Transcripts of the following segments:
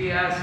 días.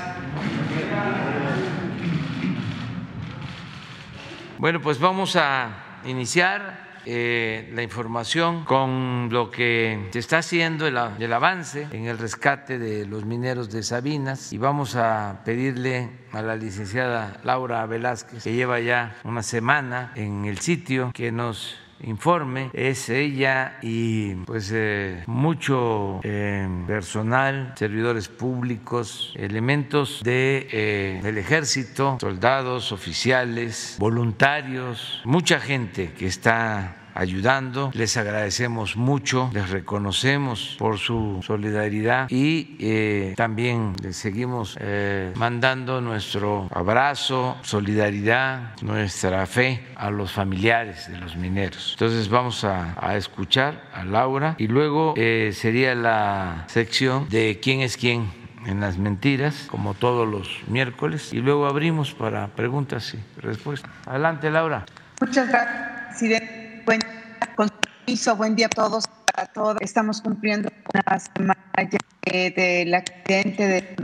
Bueno, pues vamos a iniciar eh, la información con lo que se está haciendo, el, el, avance en el rescate de los mineros de Sabinas y vamos a pedirle a la licenciada Laura Velázquez, que lleva ya una semana en el sitio, que nos informe es ella y pues eh, mucho eh, personal, servidores públicos, elementos de, eh, del ejército, soldados, oficiales, voluntarios, mucha gente que está ayudando. Les agradecemos mucho, les reconocemos por su solidaridad y eh, también les seguimos eh, mandando nuestro abrazo, solidaridad, nuestra fe a los familiares de los mineros. Entonces vamos a, escuchar a Laura y luego eh, sería la sección de quién es quién en las mentiras, como todos los miércoles, y luego abrimos para preguntas y respuestas. Adelante, Laura. Muchas gracias, presidente con buen día a todos, a todos. Estamos cumpliendo una semana ya del accidente de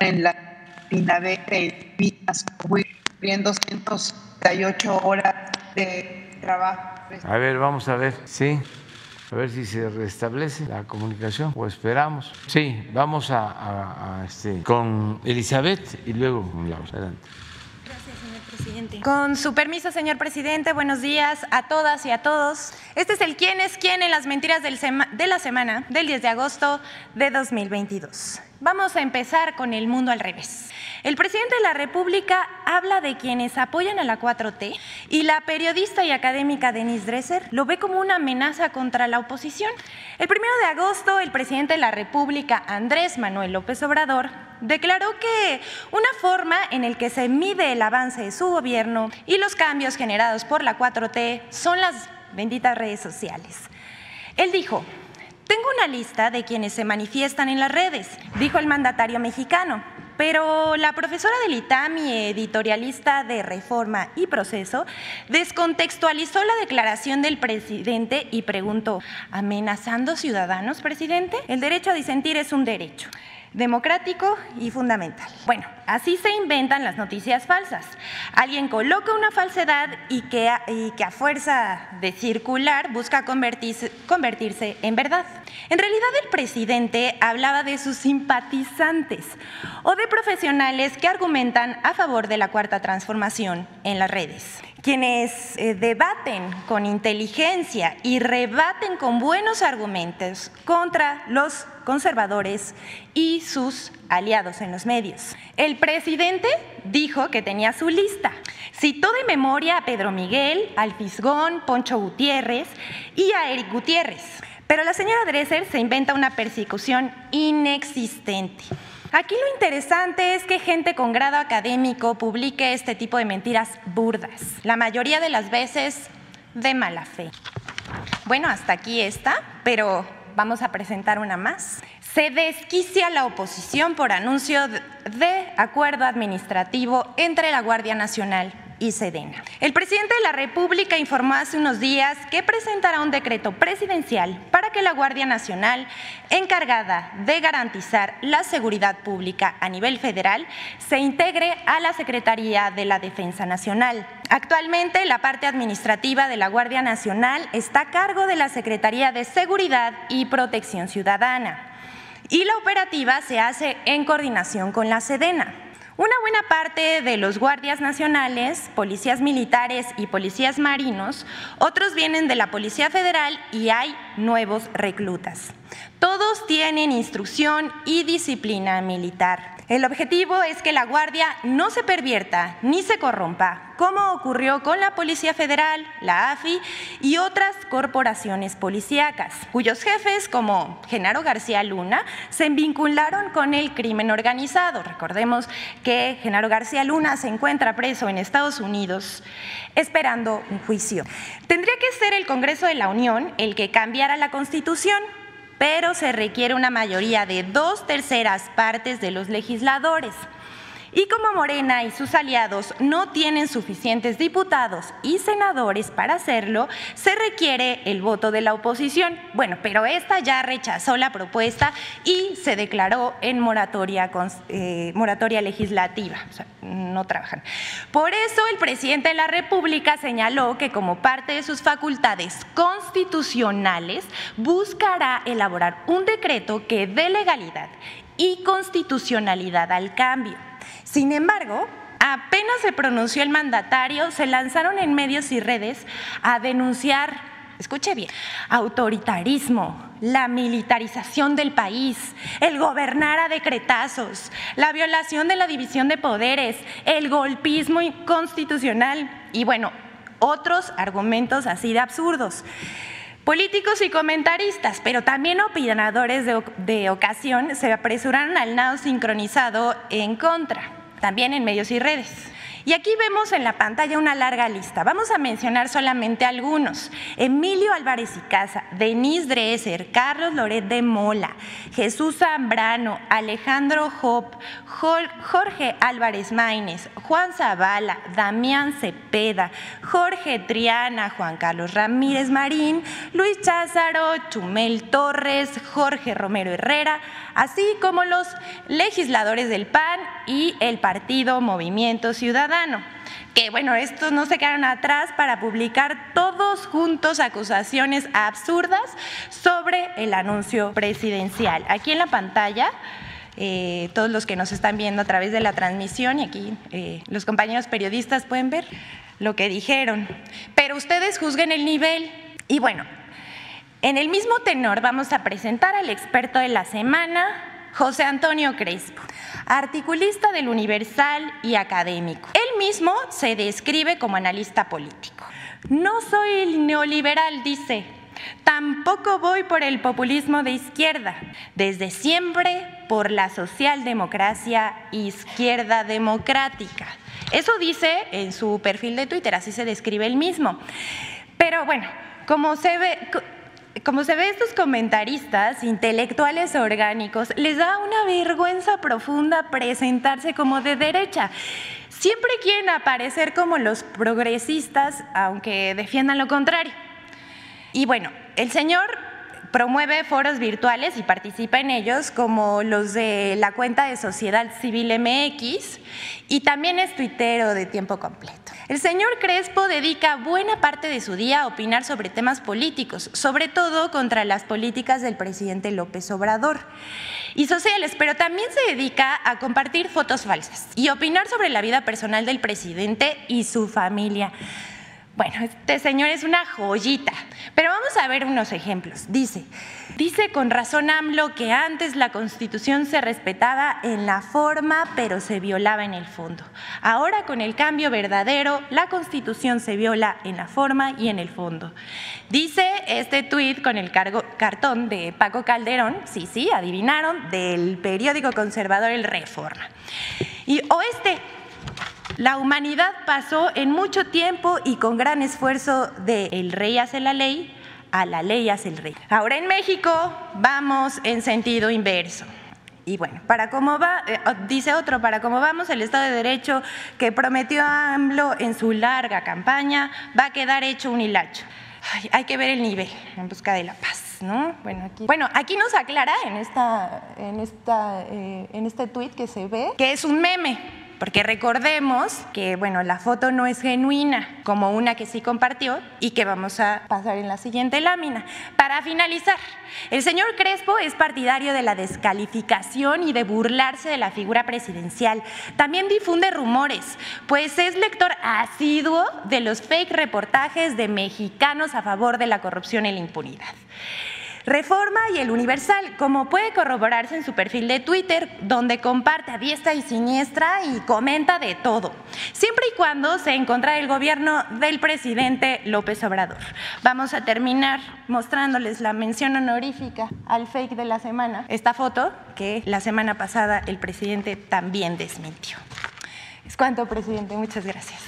en la Pinavete, Pinas, cumpliendo 168 horas de trabajo. A ver, vamos a ver, sí. A ver si se restablece la comunicación o esperamos. Sí, vamos a, este, con Elizabeth y luego con Laura. Adelante. Con su permiso, señor presidente, buenos días a todas y a todos. Este es el quién es quién en las mentiras de la semana del 10 de agosto de 2022. Vamos a empezar con el mundo al revés. El presidente de la República habla de quienes apoyan a la 4T y la periodista y académica Denise Dresser lo ve como una amenaza contra la oposición. El primero de agosto, el presidente de la República, Andrés Manuel López Obrador, declaró que una forma en la que se mide el avance de su gobierno y los cambios generados por la 4T son las benditas redes sociales. Él dijo, tengo una lista de quienes se manifiestan en las redes, dijo el mandatario mexicano. Pero la profesora del ITAM y editorialista de Reforma y Proceso descontextualizó la declaración del presidente y preguntó, ¿amenazando ciudadanos, presidente? El derecho a disentir es un derecho democrático y fundamental. Bueno, así se inventan las noticias falsas. Alguien coloca una falsedad y que a, fuerza de circular busca convertirse en verdad. En realidad el presidente hablaba de sus simpatizantes o de profesionales que argumentan a favor de la cuarta transformación en las redes quienes eh, debaten con inteligencia y rebaten con buenos argumentos contra los conservadores y sus aliados en los medios. El presidente dijo que tenía su lista. Citó de memoria a Pedro Miguel, al Fisgón, Poncho Gutiérrez y a Eric Gutiérrez. Pero la señora Dresser se inventa una persecución inexistente. Aquí lo interesante es que gente con grado académico publique este tipo de mentiras burdas, la mayoría de las veces de mala fe. Bueno, hasta aquí está, pero vamos a presentar una más. Se desquicia la oposición por anuncio de acuerdo administrativo entre la Guardia Nacional y Sedena. El presidente de la República informó hace unos días que presentará un decreto presidencial para que la Guardia Nacional, encargada de garantizar la seguridad pública a nivel federal, se integre a la Secretaría de la Defensa Nacional. Actualmente, la parte administrativa de la Guardia Nacional está a cargo de la Secretaría de Seguridad y Protección Ciudadana y la operativa se hace en coordinación con la Sedena. Una buena parte de los guardias nacionales, policías militares y policías marinos, otros vienen de la Policía Federal y hay nuevos reclutas. Todos tienen instrucción y disciplina militar. El objetivo es que la Guardia no se pervierta ni se corrompa, como ocurrió con la Policía Federal, la AFI y otras corporaciones policíacas, cuyos jefes, como Genaro García Luna, se vincularon con el crimen organizado. Recordemos que Genaro García Luna se encuentra preso en Estados Unidos esperando un juicio. Tendría que ser el Congreso de la Unión el que cambiara la Constitución pero se requiere una mayoría de dos terceras partes de los legisladores. Y como Morena y sus aliados no tienen suficientes diputados y senadores para hacerlo, se requiere el voto de la oposición. Bueno, pero esta ya rechazó la propuesta y se declaró en moratoria, eh, legislativa. O sea, no trabajan. Por eso el presidente de la República señaló que como parte de sus facultades constitucionales buscará elaborar un decreto que dé legalidad y constitucionalidad al cambio. Sin embargo, apenas se pronunció el mandatario, se lanzaron en medios y redes a denunciar, escuche bien, autoritarismo, la militarización del país, el gobernar a decretazos, la violación de la división de poderes, el golpismo inconstitucional y bueno, otros argumentos así de absurdos. Políticos y comentaristas, pero también opinadores de, de, ocasión, se apresuraron al nado sincronizado en contra, también en medios y redes. Y aquí vemos en la pantalla una larga lista. Vamos a mencionar solamente algunos. Emilio Álvarez y Casa, Denise Dresser, Carlos Loret de Mola, Jesús Zambrano, Alejandro Hop, Jorge Álvarez Maínez, Juan Zavala, Damián Cepeda, Jorge Triana, Juan Carlos Ramírez Marín, Luis Cházaro, Chumel Torres, Jorge Romero Herrera, así como los legisladores del PAN y el Partido Movimiento Ciudadano. Que bueno, estos no se quedaron atrás para publicar todos juntos acusaciones absurdas sobre el anuncio presidencial. Aquí en la pantalla, eh, todos los que nos están viendo a través de la transmisión y aquí eh, los compañeros periodistas pueden ver lo que dijeron. Pero ustedes juzguen el nivel. Y bueno, en el mismo tenor vamos a presentar al experto de la semana, José Antonio Crespo, articulista del Universal y académico. Él mismo se describe como analista político. No soy neoliberal, dice. Tampoco voy por el populismo de izquierda. Desde siempre por la socialdemocracia izquierda democrática. Eso dice en su perfil de Twitter, así se describe él mismo. Pero bueno, como se ve, como se ve, estos comentaristas intelectuales orgánicos les da una vergüenza profunda presentarse como de derecha. Siempre quieren aparecer como los progresistas, aunque defiendan lo contrario. Y bueno, el señor promueve foros virtuales y participa en ellos, como los de la cuenta de Sociedad Civil MX, y también es tuitero de tiempo completo. El señor Crespo dedica buena parte de su día a opinar sobre temas políticos, sobre todo contra las políticas del presidente López Obrador y sociales, pero también se dedica a compartir fotos falsas y opinar sobre la vida personal del presidente y su familia. Bueno, este señor es una joyita, pero vamos a ver unos ejemplos. Dice, dice con razón AMLO que antes la constitución se respetaba en la forma, pero se violaba en el fondo. Ahora con el cambio verdadero, la constitución se viola en la forma y en el fondo. Dice este tuit con el cartón de Paco Calderón, sí, sí, adivinaron, del periódico conservador El Reforma. Y o este, la humanidad pasó en mucho tiempo y con gran esfuerzo de el rey hace la ley a la ley hace el rey. Ahora en México vamos en sentido inverso. Y bueno, para cómo va, eh, dice otro, para cómo vamos, el Estado de Derecho que prometió AMLO en su larga campaña va a quedar hecho un hilacho. hay que ver el nivel en busca de la paz. ¿no? Bueno, aquí, bueno, aquí nos aclara en, esta, en, esta, eh, en este tuit que se ve que es un meme porque recordemos que, bueno, la foto no es genuina, como una que sí compartió y que vamos a pasar en la siguiente lámina. Para finalizar, el señor Crespo es partidario de la descalificación y de burlarse de la figura presidencial. También difunde rumores, pues es lector asiduo de los fake reportajes de mexicanos a favor de la corrupción y la impunidad. Reforma y el Universal, como puede corroborarse en su perfil de Twitter, donde comparte a diestra y siniestra y comenta de todo, siempre y cuando se encuentra el gobierno del presidente López Obrador. Vamos a terminar mostrándoles la mención honorífica al fake de la semana, esta foto que la semana pasada el presidente también desmintió. Es cuanto, presidente. Muchas gracias.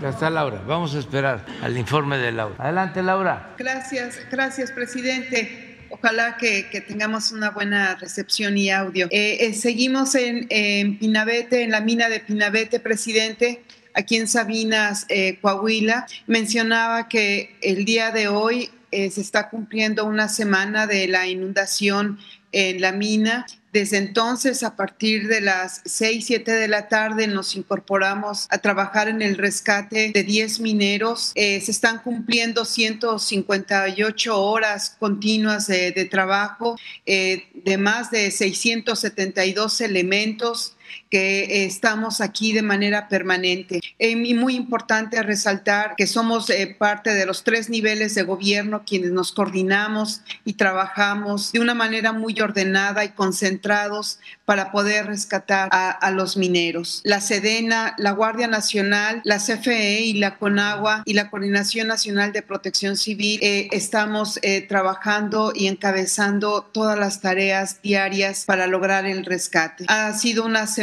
Ya está Laura. Vamos a esperar al informe de Laura. Adelante, Laura. Gracias, gracias, presidente. Ojalá que, tengamos una buena recepción y audio. Eh, eh, seguimos en, en, Pinabete, en la mina de Pinabete, presidente, aquí en Sabinas, eh, Coahuila. Mencionaba que el día de hoy se está cumpliendo una semana de la inundación en la mina. Desde entonces, a partir de las 6, 7 de la tarde, nos incorporamos a trabajar en el rescate de 10 mineros. Eh, se están cumpliendo 158 horas continuas de, trabajo, eh, de más de 672 elementos que estamos aquí de manera permanente. Eh, muy importante resaltar que somos eh, parte de los tres niveles de gobierno quienes nos coordinamos y trabajamos de una manera muy ordenada y concentrados para poder rescatar a, los mineros. La Sedena, la Guardia Nacional, la CFE y la CONAGUA y la Coordinación Nacional de Protección Civil eh, estamos trabajando y encabezando todas las tareas diarias para lograr el rescate. Ha sido una semana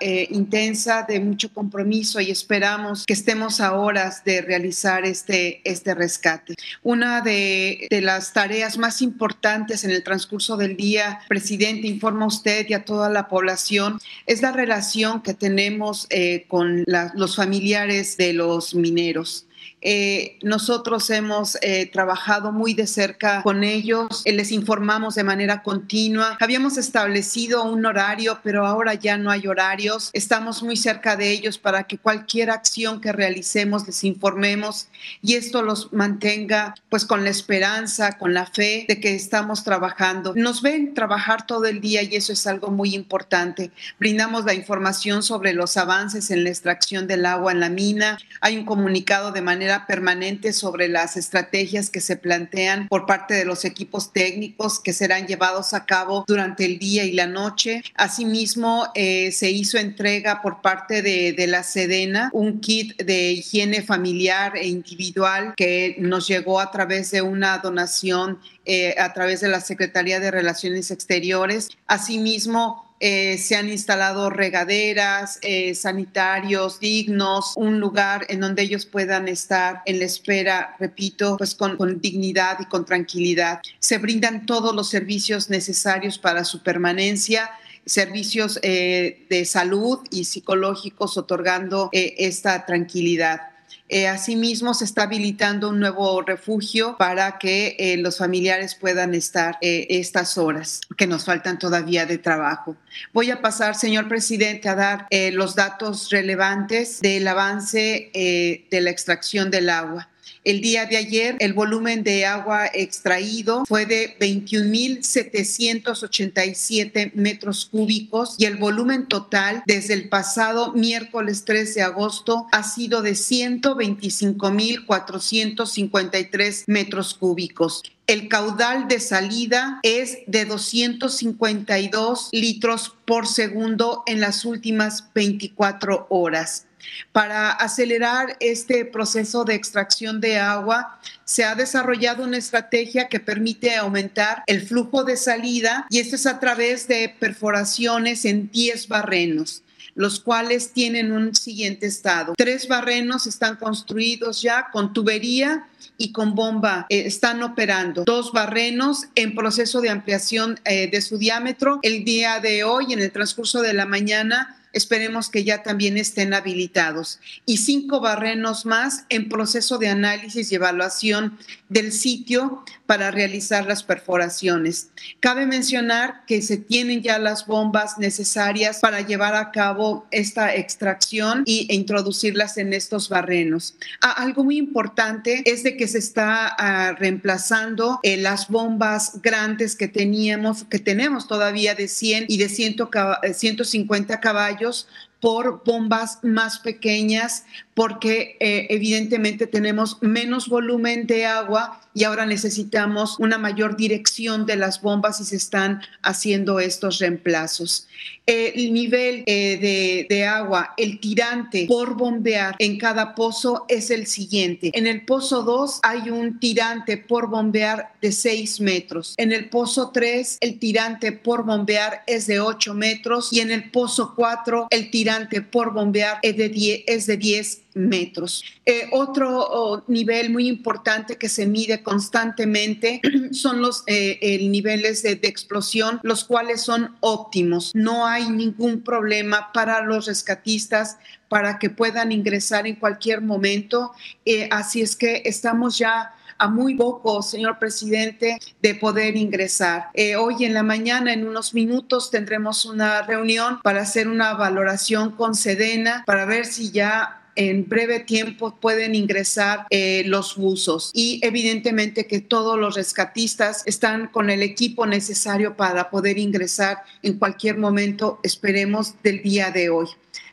eh, intensa de mucho compromiso y esperamos que estemos a horas de realizar este, este rescate. Una de, las tareas más importantes en el transcurso del día, presidente, informa usted y a toda la población, es la relación que tenemos eh, con los familiares de los mineros. Eh, nosotros hemos eh, trabajado muy de cerca con ellos, eh, les informamos de manera continua. Habíamos establecido un horario, pero ahora ya no hay horarios. Estamos muy cerca de ellos para que cualquier acción que realicemos les informemos y esto los mantenga pues con la esperanza, con la fe de que estamos trabajando. Nos ven trabajar todo el día y eso es algo muy importante. Brindamos la información sobre los avances en la extracción del agua en la mina. Hay un comunicado de manera permanente sobre las estrategias que se plantean por parte de los equipos técnicos que serán llevados a cabo durante el día y la noche. Asimismo, eh, se hizo entrega por parte de, de la Sedena un kit de higiene familiar e individual que nos llegó a través de una donación eh, a través de la Secretaría de Relaciones Exteriores. Asimismo, eh, se han instalado regaderas, eh, sanitarios dignos, un lugar en donde ellos puedan estar en la espera, repito, pues con, dignidad y con tranquilidad. Se brindan todos los servicios necesarios para su permanencia servicios de salud y psicológicos otorgando esta tranquilidad. Eh, asimismo, se está habilitando un nuevo refugio para que eh, los familiares puedan estar eh, estas horas que nos faltan todavía de trabajo. Voy a pasar, señor presidente, a dar los datos relevantes del avance de la extracción del agua. El día de ayer el volumen de agua extraído fue de 21.787 metros cúbicos y el volumen total desde el pasado miércoles 3 de agosto ha sido de 125.453 metros cúbicos. El caudal de salida es de 252 litros por segundo en las últimas 24 horas. Para acelerar este proceso de extracción de agua, se ha desarrollado una estrategia que permite aumentar el flujo de salida y esto es a través de perforaciones en 10 barrenos los cuales tienen un siguiente estado. Tres barrenos están construidos ya con tubería y con bomba eh, están operando. Dos barrenos en proceso de ampliación eh, de su diámetro. El día de hoy, en el transcurso de la mañana, esperemos que ya también estén habilitados. Y cinco barrenos más en proceso de análisis y evaluación del sitio para realizar las perforaciones. Cabe mencionar que se tienen ya las bombas necesarias para llevar a cabo esta extracción y, e introducirlas en estos barrenos. Ah, algo muy importante es de que se está ah, reemplazando eh, las bombas grandes que teníamos, que tenemos todavía de 100 y de 150 caballos por bombas más pequeñas porque eh, evidentemente tenemos menos volumen de agua y ahora necesitamos una mayor dirección de las bombas y se están haciendo estos reemplazos. el nivel eh, de, agua, el tirante por bombear en cada pozo es el siguiente. En el pozo 2 hay un tirante por bombear de 6 metros. En el pozo 3 el tirante por bombear es de 8 metros y en el pozo 4 el tirante por bombear es de 10, es de 10 metros. Eh, otro nivel muy importante que se mide constantemente son los eh, niveles de, explosión, los cuales son óptimos. No hay ningún problema para los rescatistas para que puedan ingresar en cualquier momento. Eh, así es que estamos ya a muy poco, señor presidente, de poder ingresar. Hoy en la mañana, en unos minutos, tendremos una reunión para hacer una valoración con Sedena para ver si ya en breve tiempo pueden ingresar eh, los buzos y evidentemente que todos los rescatistas están con el equipo necesario para poder ingresar en cualquier momento, esperemos, del día de hoy.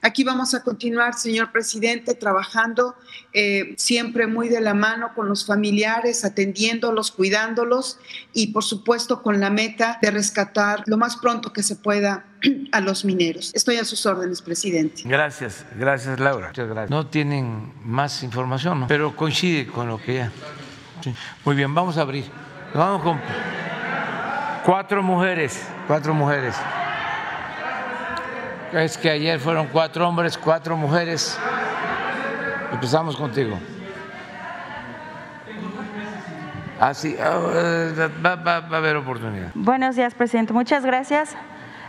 Aquí vamos a continuar, señor presidente, trabajando eh, siempre muy de la mano con los familiares, atendiéndolos, cuidándolos y, por supuesto, con la meta de rescatar lo más pronto que se pueda a los mineros. Estoy a sus órdenes, presidente. Gracias, gracias, Laura. Muchas gracias. No tienen más información, ¿no? pero coincide con lo que ya. Muy bien, vamos a abrir. Vamos con cuatro mujeres, cuatro mujeres. Es que ayer fueron cuatro hombres, cuatro mujeres. Empezamos contigo. Ah, va, va, va a haber oportunidad. Buenos días, presidente. Muchas gracias.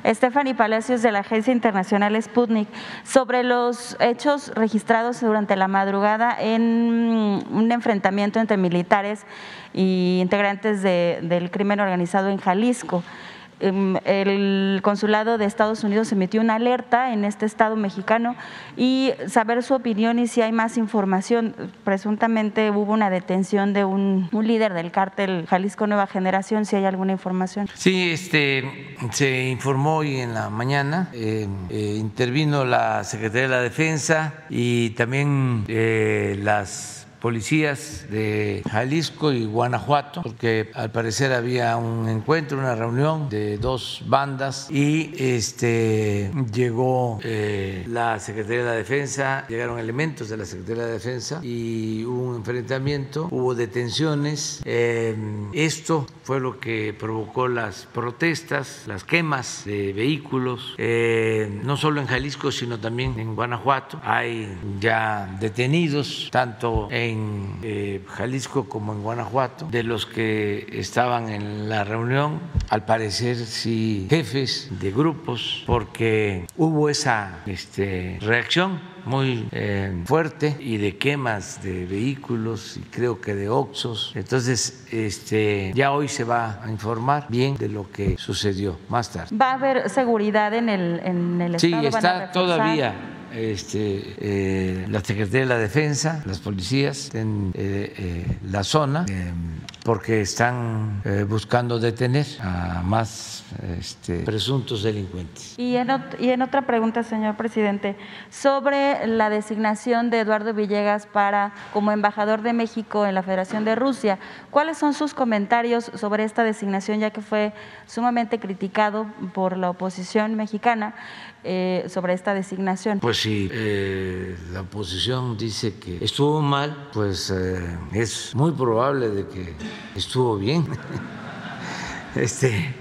Stephanie Palacios de la Agencia Internacional Sputnik sobre los hechos registrados durante la madrugada en un enfrentamiento entre militares y integrantes de, del crimen organizado en Jalisco. Em, el consulado de Estados Unidos emitió una alerta en este estado mexicano y saber su opinión y si hay más información. Presuntamente hubo una detención de un, líder del cártel Jalisco Nueva Generación, si hay alguna información. Sí, este, se informó hoy en la mañana, eh, eh, intervino la Secretaría de la Defensa y también eh, las policías de Jalisco y Guanajuato, porque al parecer había un encuentro, una reunión de dos bandas y este llegó eh, la Secretaría de Defensa, llegaron elementos de la Secretaría de Defensa y hubo un enfrentamiento, hubo detenciones. Eh, esto fue lo que provocó las protestas, las quemas de vehículos, eh, no solo en Jalisco, sino también en Guanajuato. Hay ya detenidos, tanto en en eh, Jalisco como en Guanajuato, de los que estaban en la reunión, al parecer sí jefes de grupos, porque hubo esa este, reacción muy eh, fuerte y de quemas de vehículos y creo que de oxos. Entonces, este, ya hoy se va a informar bien de lo que sucedió más tarde. ¿Va a haber seguridad en el, en el sí, estado? Sí, está todavía este, eh, la Secretaría de la Defensa, las policías en eh, eh, la zona, eh, porque están buscando detener a más este, presuntos delincuentes. Y en, y en otra pregunta, señor presidente, sobre la designación de Eduardo Villegas para como embajador de México en la Federación de Rusia, ¿cuáles son sus comentarios sobre esta designación, ya que fue sumamente criticado por la oposición mexicana? Eh, sobre esta designación. Pues si eh, la oposición dice que estuvo mal, pues eh, es muy probable de que estuvo bien. este,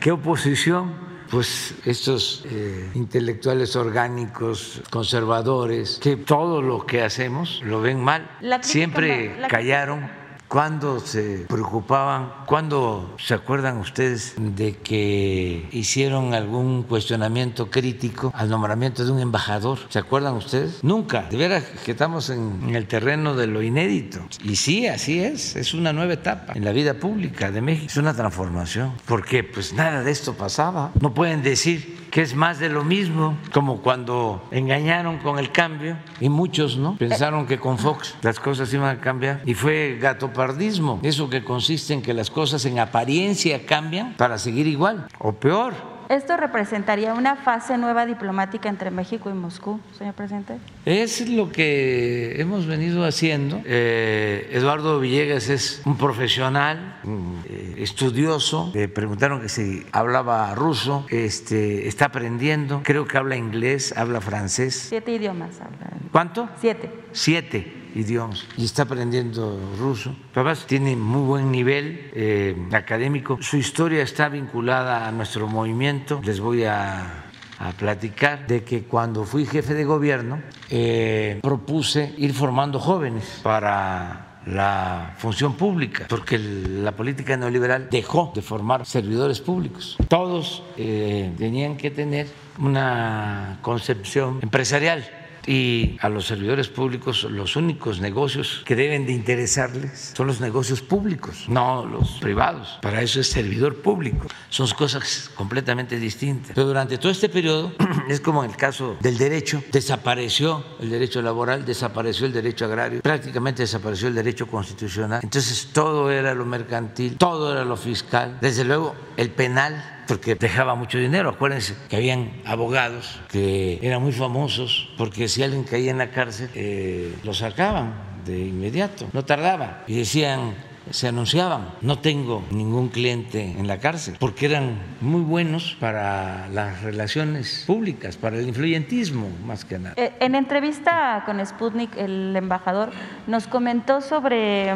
¿Qué oposición? pues estos eh, intelectuales orgánicos, conservadores, que todo lo que hacemos lo ven mal, siempre callaron cuando se preocupaban? ¿Cuándo se acuerdan ustedes de que hicieron algún cuestionamiento crítico al nombramiento de un embajador? ¿Se acuerdan ustedes? Nunca. De veras que estamos en el terreno de lo inédito. Y sí, así es. Es una nueva etapa en la vida pública de México. Es una transformación. Porque pues nada de esto pasaba. No pueden decir que es más de lo mismo, como cuando engañaron con el cambio y muchos no pensaron que con Fox las cosas iban a cambiar y fue gatopardismo, eso que consiste en que las cosas en apariencia cambian para seguir igual o peor. ¿Esto representaría una fase nueva diplomática entre México y Moscú, señor presidente? Es lo que hemos venido haciendo. Eh, Eduardo Villegas es un profesional, un, eh, estudioso. Le preguntaron que si hablaba ruso, este, está aprendiendo. Creo que habla inglés, habla francés. Siete idiomas habla. ¿Cuánto? Siete. Siete idiomas y está aprendiendo ruso. Además, tiene muy buen nivel eh, académico. Su historia está vinculada a nuestro movimiento. Les voy a a platicar de que cuando fui jefe de gobierno eh, propuse ir formando jóvenes para la función pública, porque la política neoliberal dejó de formar servidores públicos. Todos eh, tenían que tener una concepción empresarial y a los servidores públicos los únicos negocios que deben de interesarles son los negocios públicos, no los privados. Para eso es servidor público. Son cosas completamente distintas. Pero durante todo este periodo, es como en el caso del derecho, desapareció el derecho laboral, desapareció el derecho agrario, prácticamente desapareció el derecho constitucional. Entonces todo era lo mercantil, todo era lo fiscal, desde luego el penal porque dejaba mucho dinero. Acuérdense que habían abogados que eran muy famosos porque si alguien caía en la cárcel, eh, lo sacaban de inmediato, no tardaba. Y decían, se anunciaban, no tengo ningún cliente en la cárcel, porque eran muy buenos para las relaciones públicas, para el influyentismo más que nada. Eh, en entrevista con Sputnik, el embajador nos comentó sobre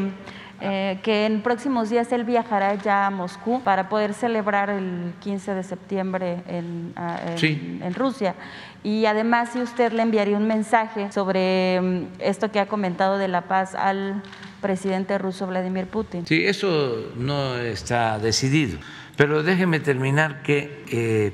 eh, que en próximos días él viajará ya a Moscú para poder celebrar el 15 de septiembre en, ah, en, Rusia. Y además, si usted le enviaría un mensaje sobre mm, esto que ha comentado de la paz al presidente ruso Vladimir Putin. Sí, eso no está decidido. Pero déjeme terminar que eh,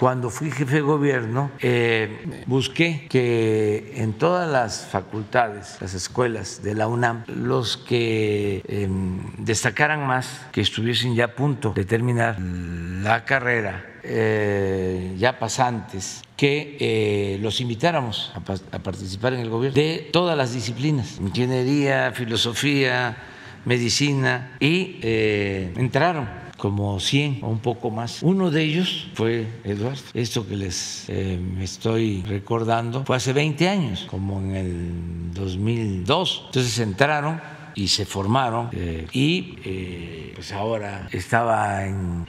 cuando fui jefe de gobierno, eh, busqué que en todas las facultades, las escuelas de la UNAM, los que em, destacaran más, que estuviesen ya a punto de terminar la carrera, eh, ya pasantes, que eh, los invitáramos a, participar en el gobierno de todas las disciplinas, ingeniería, filosofía, medicina, y entraron como 100 o un poco más. Uno de ellos fue Eduardo. Esto que les eh, estoy recordando fue hace 20 años, como en el 2002. Entonces entraron y se formaron eh, y eh, pues ahora estaba en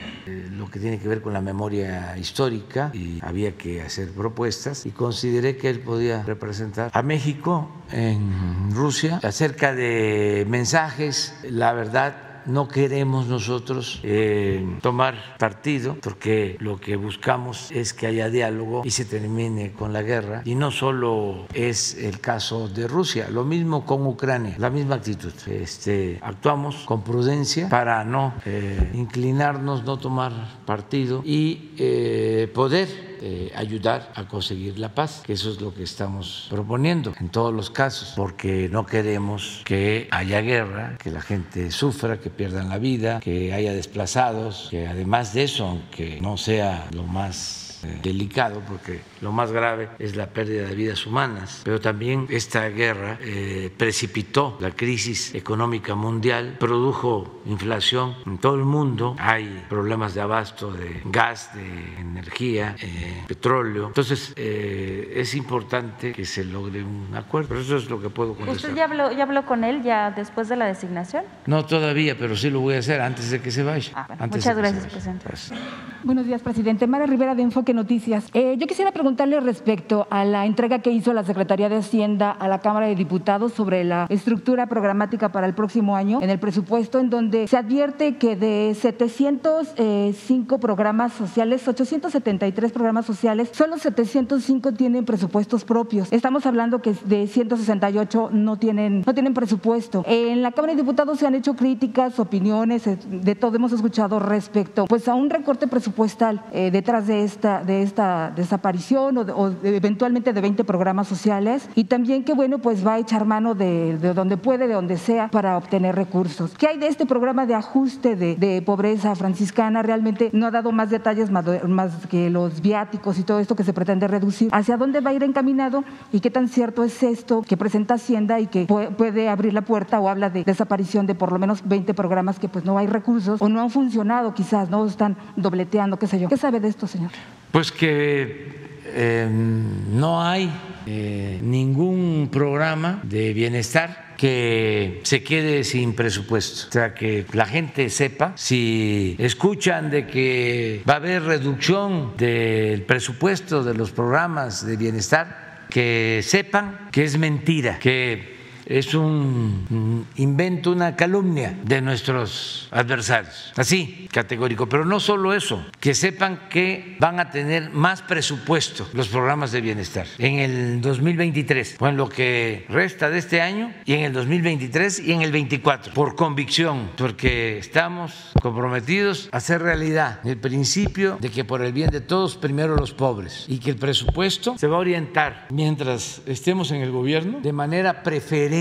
lo que tiene que ver con la memoria histórica y había que hacer propuestas y consideré que él podía representar a México en Rusia acerca de mensajes, la verdad no queremos nosotros eh, tomar partido porque lo que buscamos es que haya diálogo y se termine con la guerra. Y no solo es el caso de Rusia, lo mismo con Ucrania, la misma actitud. Este, actuamos con prudencia para no eh, inclinarnos, no tomar partido y eh, poder eh, ayudar a conseguir la paz, que eso es lo que estamos proponiendo en todos los casos, porque no queremos que haya guerra, que la gente sufra, que pierdan la vida, que haya desplazados, que además de eso, aunque no sea lo más delicado porque lo más grave es la pérdida de vidas humanas, pero también esta guerra eh, precipitó la crisis económica mundial, produjo inflación en todo el mundo, hay problemas de abasto de gas, de energía, eh, petróleo, entonces eh, es importante que se logre un acuerdo, pero eso es lo que puedo contestar. ¿Usted ya habló, ya habló con él ya después de la designación? No todavía, pero sí lo voy a hacer antes de que se vaya. Ah, muchas gracias, presidente. Buenos días, presidente. Mara Rivera de Enfoque Noticias. Eh, yo quisiera preguntarle respecto a la entrega que hizo la Secretaría de Hacienda a la Cámara de Diputados sobre la estructura programática para el próximo año en el presupuesto, en donde se advierte que de 705 eh, programas sociales, 873 programas sociales, solo 705 tienen presupuestos propios. Estamos hablando que de 168 no tienen, no tienen presupuesto. En la Cámara de Diputados se han hecho críticas, opiniones, eh, de todo hemos escuchado respecto pues, a un recorte presupuestal detrás de esta, de esta desaparición o, eventualmente de 20 programas sociales y también que bueno pues va a echar mano de, donde puede, de donde sea para obtener recursos. ¿Qué hay de este programa de ajuste de, pobreza franciscana? Realmente no ha dado más detalles más, que los viáticos y todo esto que se pretende reducir. ¿Hacia dónde va a ir encaminado y qué tan cierto es esto que presenta Hacienda y que puede abrir la puerta o habla de desaparición de por lo menos 20 programas que pues no hay recursos o no han funcionado quizás, no están dobleteando, qué sé yo. ¿Qué sabe de esto, señor? Pues que em, no hay eh, ningún programa de bienestar que se quede sin presupuesto. O sea, que la gente sepa, si escuchan de que va a haber reducción del presupuesto de los programas de bienestar, que sepan que es mentira, es un invento, una calumnia de nuestros adversarios. Así, categórico. Pero no solo eso, que sepan que van a tener más presupuesto los programas de bienestar en el 2023, o en lo que resta de este año, y en el 2023 y en el 24, por convicción, porque estamos comprometidos a hacer realidad el principio de que por el bien de todos, primero los pobres, y que el presupuesto se va a orientar mientras estemos en el gobierno de manera preferente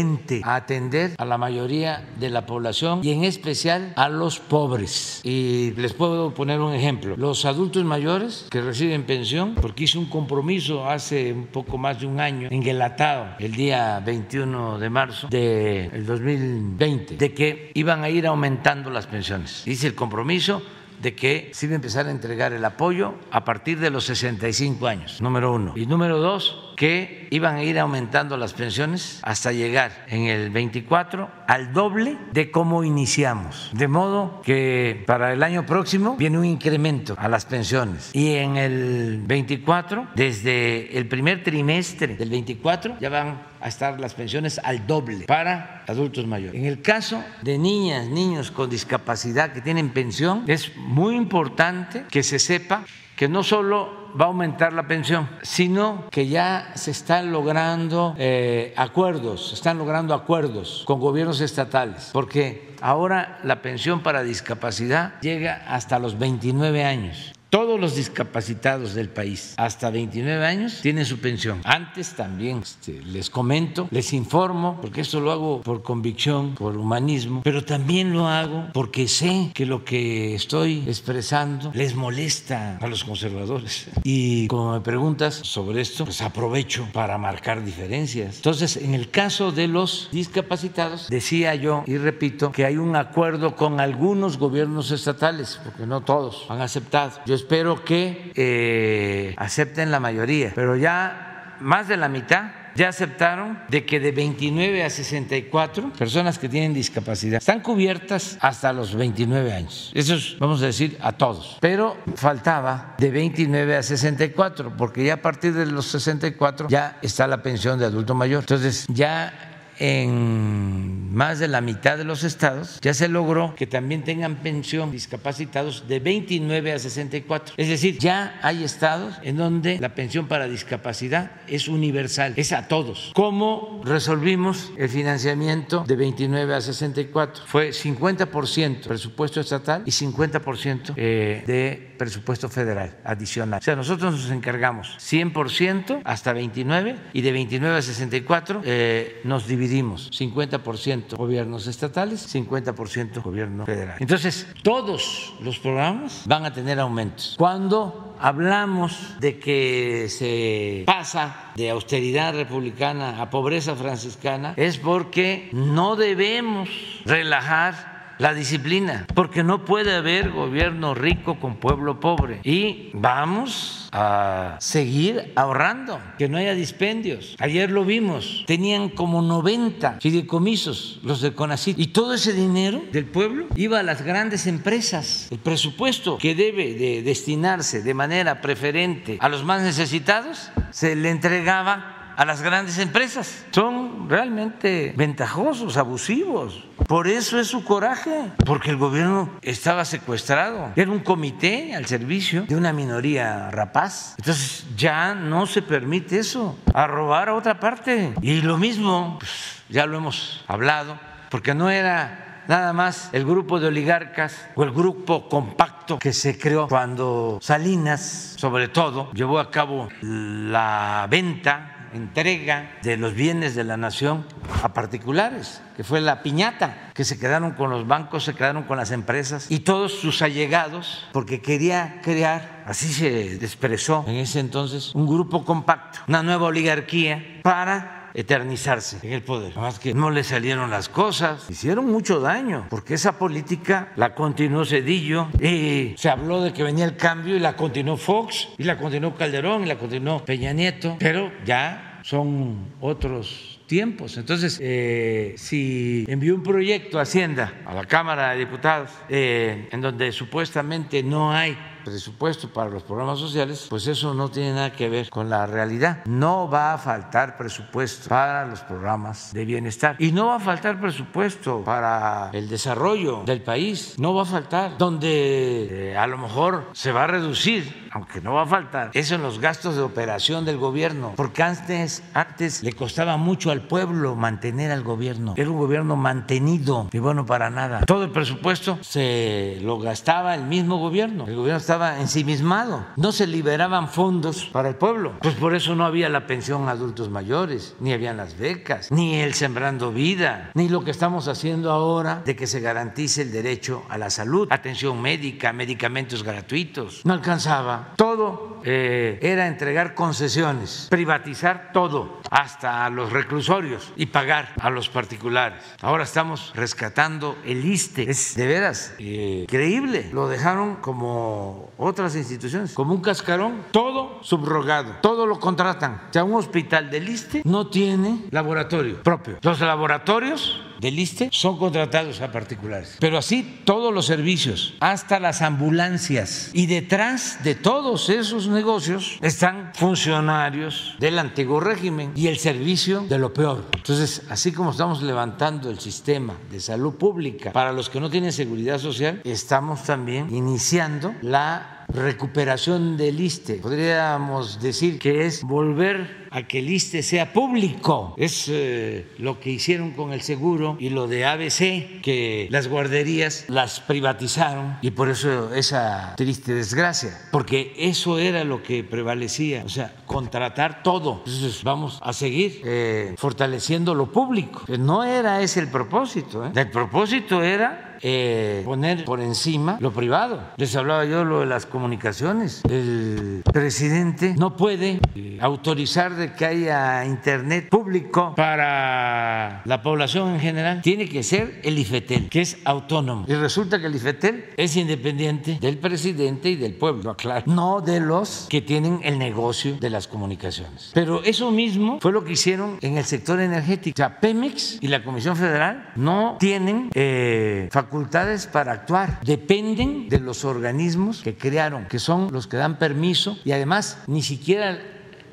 a atender a la mayoría de la población y en especial a los pobres. Y les puedo poner un ejemplo. Los adultos mayores que reciben pensión, porque hice un compromiso hace un poco más de un año en Guelatao, el día 21 de marzo del 2020, de que iban a ir aumentando las pensiones. Hice el compromiso de que se iba a empezar a entregar el apoyo a partir de los 65 años, número uno. Y número dos, que iban a ir aumentando las pensiones hasta llegar en el 24 al doble de cómo iniciamos. De modo que para el año próximo viene un incremento a las pensiones. Y en el 24, desde el primer trimestre del 24, ya van a estar las pensiones al doble para adultos mayores. En el caso de niñas, niños con discapacidad que tienen pensión, es muy importante que se sepa que no solo va a aumentar la pensión, sino que ya se están logrando eh, acuerdos, se están logrando acuerdos con gobiernos estatales, porque ahora la pensión para discapacidad llega hasta los 29 años. Todos los discapacitados del país hasta 29 años tienen su pensión. Antes también este, les comento, les informo, porque esto lo hago por convicción, por humanismo, pero también lo hago porque sé que lo que estoy expresando les molesta a los conservadores. Y como me preguntas sobre esto, pues aprovecho para marcar diferencias. Entonces, en el caso de los discapacitados, decía yo y repito que hay un acuerdo con algunos gobiernos estatales, porque no todos han aceptado. Yo espero que eh, acepten la mayoría, pero ya más de la mitad ya aceptaron de que de 29 a 64 personas que tienen discapacidad están cubiertas hasta los 29 años. Eso es, vamos a decir, a todos. Pero faltaba de 29 a 64, porque ya a partir de los 64 ya está la pensión de adulto mayor. Entonces ya en más de la mitad de los estados ya se logró que también tengan pensión discapacitados de 29 a 64. Es decir, ya hay estados en donde la pensión para discapacidad es universal, es a todos. ¿Cómo resolvimos el financiamiento de 29 a 64? Fue 50% presupuesto estatal y 50% eh, de presupuesto federal adicional. O sea, nosotros nos encargamos 100% hasta 29 y de 29 a 64 eh, nos dividimos dividimos 50% gobiernos estatales, 50% gobierno federal. Entonces, todos los programas van a tener aumentos. Cuando hablamos de que se pasa de austeridad republicana a pobreza franciscana, es porque no debemos relajar la disciplina, porque no puede haber gobierno rico con pueblo pobre. Y vamos a seguir ahorrando, que no haya dispendios. Ayer lo vimos, tenían como 90 fideicomisos los de CONACYT y todo ese dinero del pueblo iba a las grandes empresas. El presupuesto que debe de destinarse de manera preferente a los más necesitados se le entregaba a las grandes empresas. Son realmente ventajosos, abusivos. Por eso es su coraje, porque el gobierno estaba secuestrado. Era un comité al servicio de una minoría rapaz. Entonces ya no se permite eso, a robar a otra parte. Y lo mismo, pues, ya lo hemos hablado, porque no era nada más el grupo de oligarcas o el grupo compacto que se creó cuando Salinas, sobre todo, llevó a cabo la venta entrega de los bienes de la nación a particulares, que fue la piñata, que se quedaron con los bancos, se quedaron con las empresas y todos sus allegados, porque quería crear, así se expresó en ese entonces, un grupo compacto, una nueva oligarquía para eternizarse en el poder. Más que no le salieron las cosas, hicieron mucho daño, porque esa política la continuó Cedillo y se habló de que venía el cambio y la continuó Fox y la continuó Calderón y la continuó Peña Nieto, pero ya son otros tiempos. Entonces, eh, si envió un proyecto a Hacienda, a la Cámara de Diputados, eh, en donde supuestamente no hay presupuesto para los programas sociales, pues eso no tiene nada que ver con la realidad. No va a faltar presupuesto para los programas de bienestar. Y no va a faltar presupuesto para el desarrollo del país, no va a faltar, donde eh, a lo mejor se va a reducir, aunque no va a faltar, eso en los gastos de operación del gobierno, porque antes, antes le costaba mucho al pueblo mantener al gobierno, era un gobierno mantenido y bueno, para nada. Todo el presupuesto se lo gastaba el mismo gobierno, el gobierno estaba ensimismado, no se liberaban fondos para el pueblo, pues por eso no había la pensión a adultos mayores, ni habían las becas, ni el sembrando vida, ni lo que estamos haciendo ahora de que se garantice el derecho a la salud, atención médica, medicamentos gratuitos. No alcanzaba. Todo eh, era entregar concesiones, privatizar todo, hasta los reclusorios y pagar a los particulares. Ahora estamos rescatando el ISTE. Es de veras eh, increíble. Lo dejaron como otras instituciones, como un cascarón, todo subrogado, todo lo contratan. O sea, un hospital del ISTE no tiene laboratorio propio. Los laboratorios del ISTE son contratados a particulares. Pero así todos los servicios, hasta las ambulancias. Y detrás de todos esos negocios están funcionarios del antiguo régimen y el servicio de lo peor. Entonces, así como estamos levantando el sistema de salud pública para los que no tienen seguridad social, estamos también iniciando la recuperación del ISTE. Podríamos decir que es volver a que el ISTE sea público. Es eh, lo que hicieron con el seguro y lo de ABC, que las guarderías las privatizaron y por eso esa triste desgracia, porque eso era lo que prevalecía, o sea, contratar todo. Entonces vamos a seguir eh, fortaleciendo lo público. No era ese el propósito. ¿eh? El propósito era eh, poner por encima lo privado. Les hablaba yo lo de las comunicaciones. El presidente no puede eh, autorizar de que haya internet público para la población en general. Tiene que ser el IFETEL, que es autónomo. Y resulta que el IFETEL es independiente del presidente y del pueblo, aclaro, no de los que tienen el negocio de las comunicaciones. Pero eso mismo fue lo que hicieron en el sector energético. O sea, Pemex y la Comisión Federal no tienen eh, facultades para actuar. Dependen de los organismos que crearon, que son los que dan permiso y además ni siquiera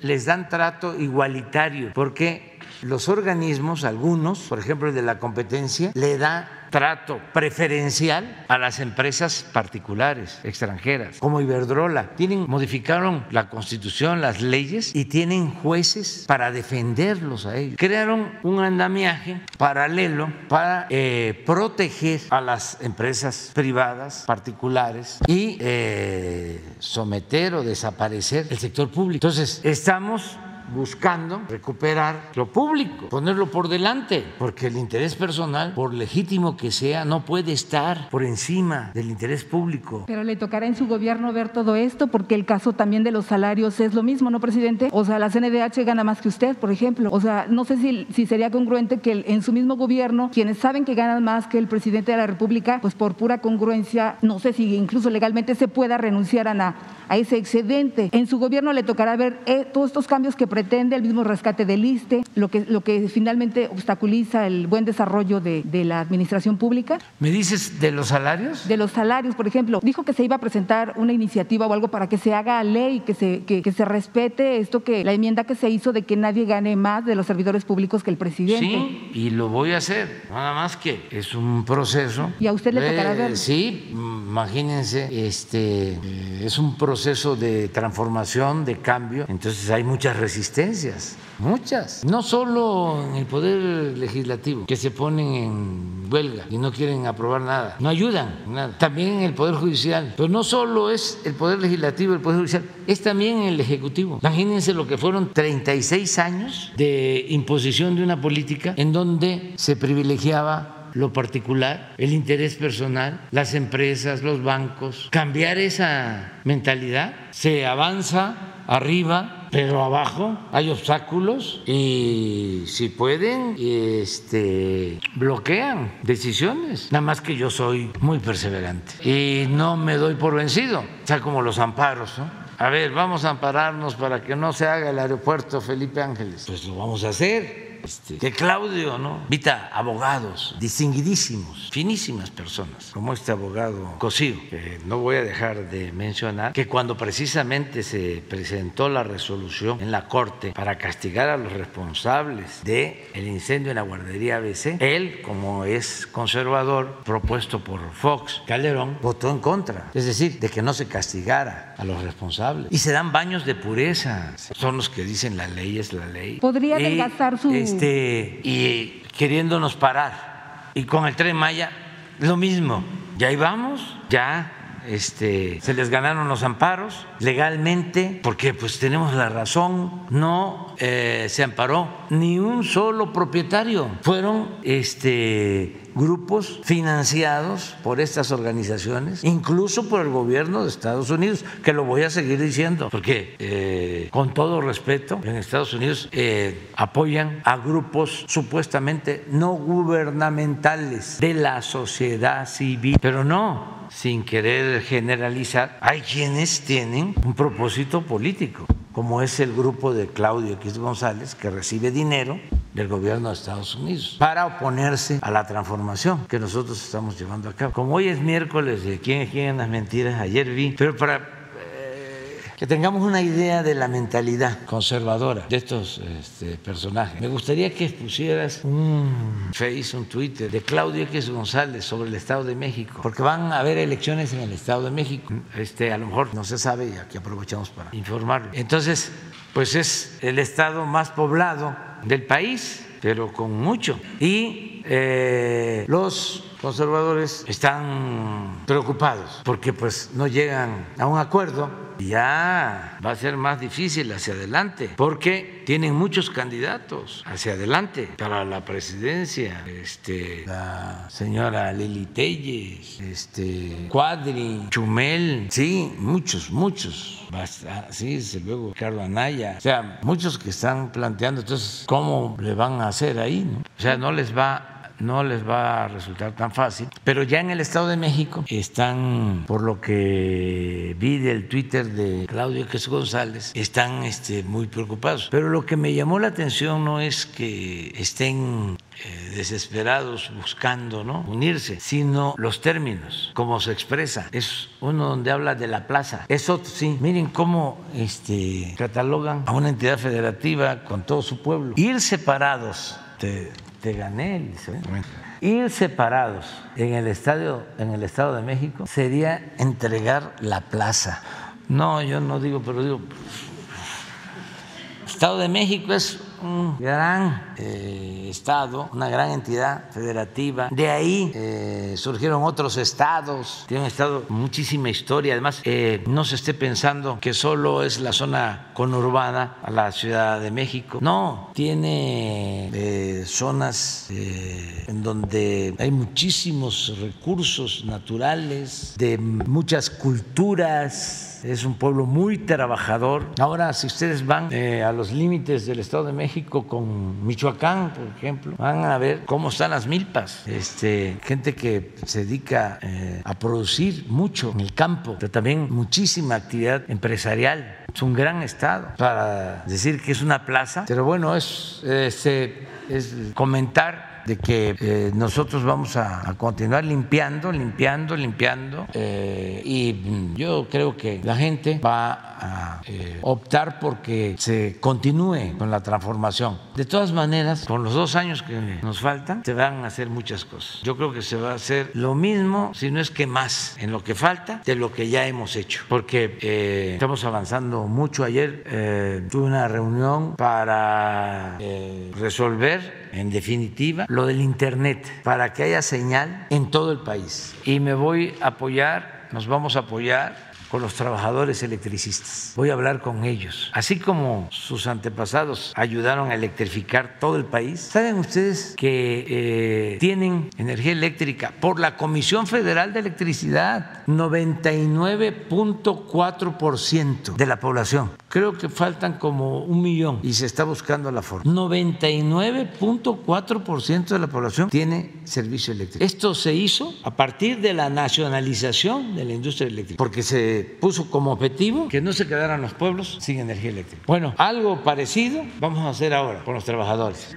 les dan trato igualitario, porque los organismos, algunos, por ejemplo el de la competencia, le da trato preferencial a las empresas particulares extranjeras, como Iberdrola. Tienen, modificaron la constitución, las leyes y tienen jueces para defenderlos a ellos. Crearon un andamiaje paralelo para eh, proteger a las empresas privadas, particulares y eh, someter o desaparecer el sector público. Entonces, estamos buscando recuperar lo público, ponerlo por delante, porque el interés personal, por legítimo que sea, no puede estar por encima del interés público. Pero le tocará en su gobierno ver todo esto, porque el caso también de los salarios es lo mismo, ¿no, presidente? O sea, la CNDH gana más que usted, por ejemplo. O sea, no sé si, si sería congruente que en su mismo gobierno, quienes saben que ganan más que el presidente de la República, pues por pura congruencia, no sé si incluso legalmente se pueda renunciar a, a ese excedente. En su gobierno le tocará ver eh, todos estos cambios que pretende el mismo rescate del ISTE, lo que, lo que finalmente obstaculiza el buen desarrollo de, de, la administración pública. ¿Me dices de los salarios? De los salarios, por ejemplo. Dijo que se iba a presentar una iniciativa o algo para que se haga ley, que se, que, que se respete esto que la enmienda que se hizo de que nadie gane más de los servidores públicos que el presidente. Sí, y lo voy a hacer. Nada más que es un proceso. Y a usted le tocará eh, ver. Sí, imagínense, este es un proceso de transformación, de cambio. Entonces hay muchas resistencias muchas, no solo en el poder legislativo, que se ponen en huelga y no quieren aprobar nada, no ayudan nada, también en el poder judicial, pero no solo es el poder legislativo, el poder judicial, es también el ejecutivo. Imagínense lo que fueron 36 años de imposición de una política en donde se privilegiaba lo particular, el interés personal, las empresas, los bancos. Cambiar esa mentalidad, se avanza arriba pero abajo hay obstáculos y si pueden, este, bloquean decisiones. Nada más que yo soy muy perseverante y no me doy por vencido, o sea, como los amparos, ¿no? A ver, vamos a ampararnos para que no se haga el aeropuerto Felipe Ángeles. Pues lo vamos a hacer este, que Claudio no invita abogados distinguidísimos, finísimas personas, como este abogado Cosío, que no voy a dejar de mencionar, que cuando precisamente se presentó la resolución en la Corte para castigar a los responsables del el incendio en la guardería ABC, él, como es conservador, propuesto por Fox Calderón, votó en contra. Es decir, de que no se castigara a los responsables. Y se dan baños de pureza. Son los que dicen la ley es la ley. ¿Podría adelgazar su...? Este, y queriéndonos parar. Y con el tren Maya, lo mismo. Ya ahí vamos, ya este, se les ganaron los amparos legalmente, porque pues tenemos la razón, no eh, se amparó ni un solo propietario. Fueron este, grupos financiados por estas organizaciones, incluso por el gobierno de Estados Unidos, que lo voy a seguir diciendo, porque eh, con todo respeto, en Estados Unidos eh, apoyan a grupos supuestamente no gubernamentales de la sociedad civil, pero no, sin querer generalizar, hay quienes tienen un propósito político, como es el grupo de Claudio X González, que recibe dinero del gobierno de Estados Unidos para oponerse a la transformación que nosotros estamos llevando a cabo. Como hoy es miércoles de quién es las mentiras, ayer vi, pero para que tengamos una idea de la mentalidad conservadora de estos este, personajes. Me gustaría que pusieras un Face, un Twitter de Claudio X González sobre el Estado de México, porque van a haber elecciones en el Estado de México. Este, a lo mejor no se sabe y aquí aprovechamos para informarlo. Entonces, pues es el estado más poblado del país, pero con mucho. Y eh, los conservadores están preocupados porque pues no llegan a un acuerdo ya va a ser más difícil hacia adelante, porque tienen muchos candidatos hacia adelante para la presidencia. Este, la señora Lili Telles, este, Cuadri, Chumel, sí, muchos, muchos. Sí, desde luego, Ricardo Anaya, o sea, muchos que están planteando, entonces, ¿cómo le van a hacer ahí? O sea, no les va no les va a resultar tan fácil. Pero ya en el Estado de México están, por lo que vi del Twitter de Claudio Jesús González, están este, muy preocupados. Pero lo que me llamó la atención no es que estén eh, desesperados buscando ¿no? unirse, sino los términos, como se expresa. Es uno donde habla de la plaza. Eso sí, miren cómo este, catalogan a una entidad federativa con todo su pueblo. Ir separados de te gané, Ir separados en el estadio, en el Estado de México, sería entregar la plaza. No, yo no digo, pero digo, Estado de México es un gran eh, estado, una gran entidad federativa. De ahí eh, surgieron otros estados, tiene un estado con muchísima historia. Además, eh, no se esté pensando que solo es la zona conurbada a la Ciudad de México. No, tiene zonas en donde hay muchísimos recursos naturales, de muchas culturas es un pueblo muy trabajador. Ahora, si ustedes van eh, a los límites del Estado de México con Michoacán, por ejemplo, van a ver cómo están las milpas. Este, gente que se dedica eh, a producir mucho en el campo, pero también muchísima actividad empresarial. Es un gran estado para decir que es una plaza, pero bueno, es, este, es comentar de que eh, nosotros vamos a, continuar limpiando, limpiando, limpiando eh, y yo creo que la gente va a eh, optar porque se continúe con la transformación. De todas maneras, con los dos años que nos faltan, se van a hacer muchas cosas. Yo creo que se va a hacer lo mismo, si no es que más, en lo que falta de lo que ya hemos hecho, porque estamos avanzando mucho. Ayer tuve una reunión para resolver, en definitiva, lo del Internet para que haya señal en todo el país. Y me voy a apoyar, nos vamos a apoyar con los trabajadores electricistas. Voy a hablar con ellos. Así como sus antepasados ayudaron a electrificar todo el país, ¿saben ustedes que eh, tienen energía eléctrica por la Comisión Federal de Electricidad? 99.4% de la población. Creo que faltan como un millón y se está buscando la forma. 99.4% de la población tiene servicio eléctrico. Esto se hizo a partir de la nacionalización de la industria eléctrica, porque se puso como objetivo que no se quedaran los pueblos sin energía eléctrica. Bueno, algo parecido vamos a hacer ahora con los trabajadores.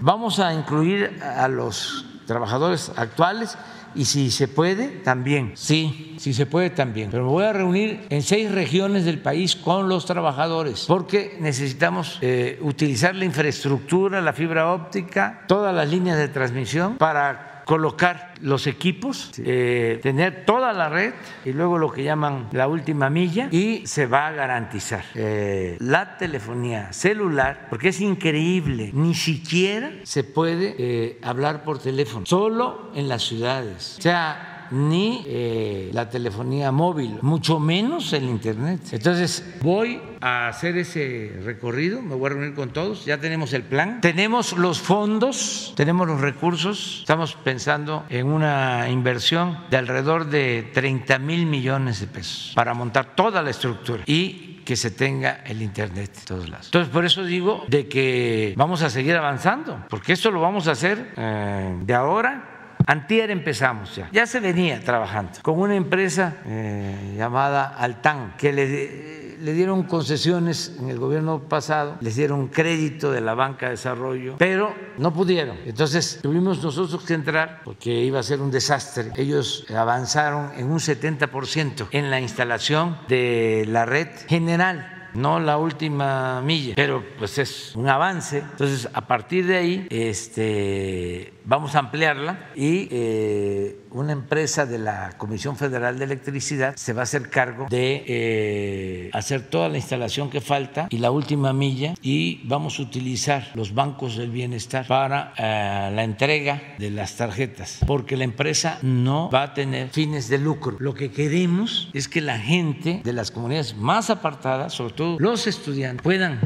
vamos a incluir a los trabajadores actuales y si se puede, también. Sí, si se puede, también. Pero me voy a reunir en seis regiones del país con los trabajadores porque necesitamos eh, utilizar la infraestructura, la fibra óptica, todas las líneas de transmisión para colocar los equipos, eh, tener toda la red y luego lo que llaman la última milla y se va a garantizar eh, la telefonía celular, porque es increíble, ni siquiera se puede eh, hablar por teléfono, solo en las ciudades. O sea, ni eh, la telefonía móvil, mucho menos el Internet. Entonces voy a hacer ese recorrido, me voy a reunir con todos, ya tenemos el plan, tenemos los fondos, tenemos los recursos, estamos pensando en una inversión de alrededor de 30 mil millones de pesos para montar toda la estructura y que se tenga el Internet en todos lados. Entonces, por eso digo de que vamos a seguir avanzando, porque esto lo vamos a hacer eh, de ahora Antier empezamos ya. Ya se venía trabajando con una empresa eh, llamada Altan, que le, le, dieron concesiones en el gobierno pasado, les dieron crédito de la banca de desarrollo, pero no pudieron. Entonces tuvimos nosotros que entrar porque iba a ser un desastre. Ellos avanzaron en un 70% en la instalación de la red general no la última milla, pero pues es un avance. Entonces, a partir de ahí, este, vamos a ampliarla y eh, una empresa de la Comisión Federal de Electricidad se va a hacer cargo de eh, hacer toda la instalación que falta y la última milla y vamos a utilizar los bancos del bienestar para eh, la entrega de las tarjetas, porque la empresa no va a tener fines de lucro. Lo que queremos es que la gente de las comunidades más apartadas, sobre todo los estudiantes, puedan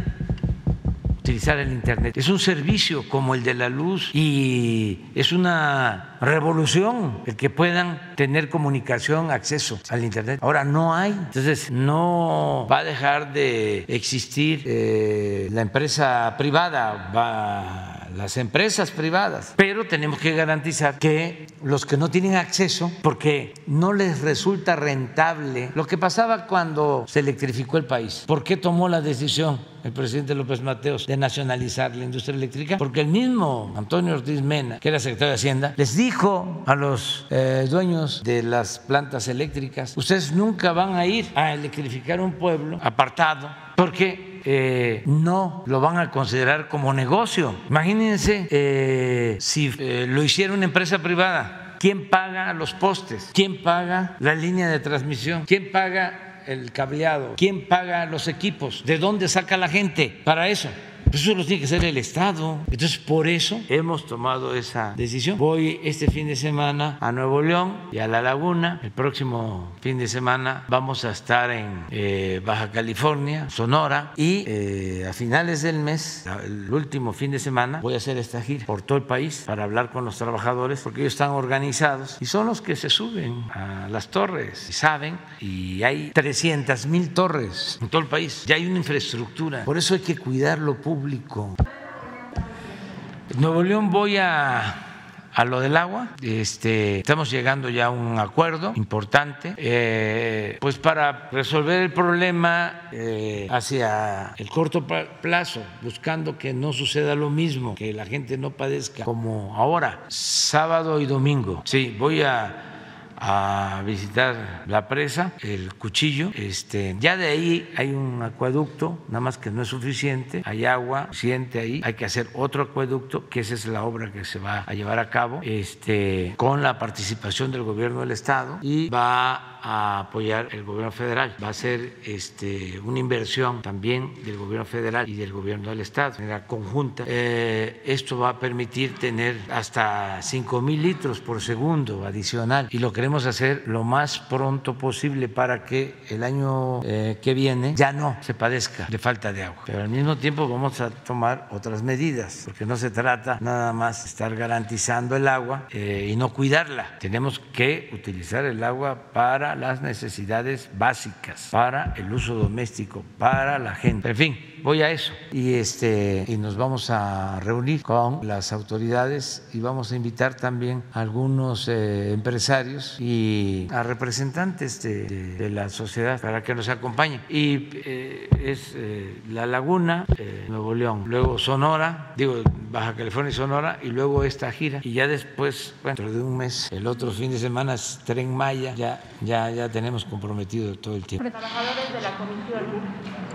utilizar el Internet. Es un servicio como el de la luz y es una revolución el que puedan tener comunicación, acceso al Internet. Ahora no hay, entonces no va a dejar de existir eh, la empresa privada, va las empresas privadas, pero tenemos que garantizar que los que no tienen acceso, porque no les resulta rentable lo que pasaba cuando se electrificó el país. ¿Por qué tomó la decisión el presidente López Mateos de nacionalizar la industria eléctrica? Porque el mismo Antonio Ortiz Mena, que era secretario de Hacienda, les dijo a los eh, dueños de las plantas eléctricas, ustedes nunca van a ir a electrificar un pueblo apartado porque eh, no lo van a considerar como negocio. Imagínense eh, si eh, lo hiciera una empresa privada. ¿Quién paga los postes? ¿Quién paga la línea de transmisión? ¿Quién paga el cableado? ¿Quién paga los equipos? ¿De dónde saca la gente para eso? Pues eso lo tiene que hacer el Estado. Entonces, por eso hemos tomado esa decisión. Voy este fin de semana a Nuevo León y a La Laguna. El próximo fin de semana vamos a estar en eh, Baja California, Sonora. Y eh, a finales del mes, el último fin de semana, voy a hacer esta gira por todo el país para hablar con los trabajadores porque ellos están organizados y son los que se suben a las torres y saben. Y hay 300 mil torres en todo el país. Ya hay una infraestructura. Por eso hay que cuidar lo público Nuevo León voy a a lo del agua. Este, estamos llegando ya a un acuerdo importante, eh, pues para resolver el problema eh, hacia el corto plazo, buscando que no suceda lo mismo, que la gente no padezca como ahora, sábado y domingo. Sí, voy a a visitar la presa, el cuchillo. Este, ya de ahí hay un acueducto, nada más que no es suficiente, hay agua suficiente ahí, hay que hacer otro acueducto, que esa es la obra que se va a llevar a cabo, este, con la participación del gobierno del estado y va a apoyar el gobierno federal. Va a ser este, una inversión también del gobierno federal y del gobierno del estado, en la conjunta. Eh, esto va a permitir tener hasta 5 mil litros por segundo adicional y lo queremos hacer lo más pronto posible para que el año eh, que viene ya no se padezca de falta de agua. Pero al mismo tiempo vamos a tomar otras medidas, porque no se trata nada más de estar garantizando el agua eh, y no cuidarla. Tenemos que utilizar el agua para las necesidades básicas, para el uso doméstico, para la gente. En fin, voy a eso y este y nos vamos a reunir con las autoridades y vamos a invitar también a algunos eh, empresarios y a representantes de, la sociedad para que nos acompañen. Y eh, es eh, La Laguna, Nuevo León, luego Sonora, digo Baja California y Sonora, y luego esta gira. Y ya después, dentro de un mes, el otro fin de semana es Tren Maya, ya, ya, ya tenemos comprometido todo el tiempo. Trabajadores de la comisión.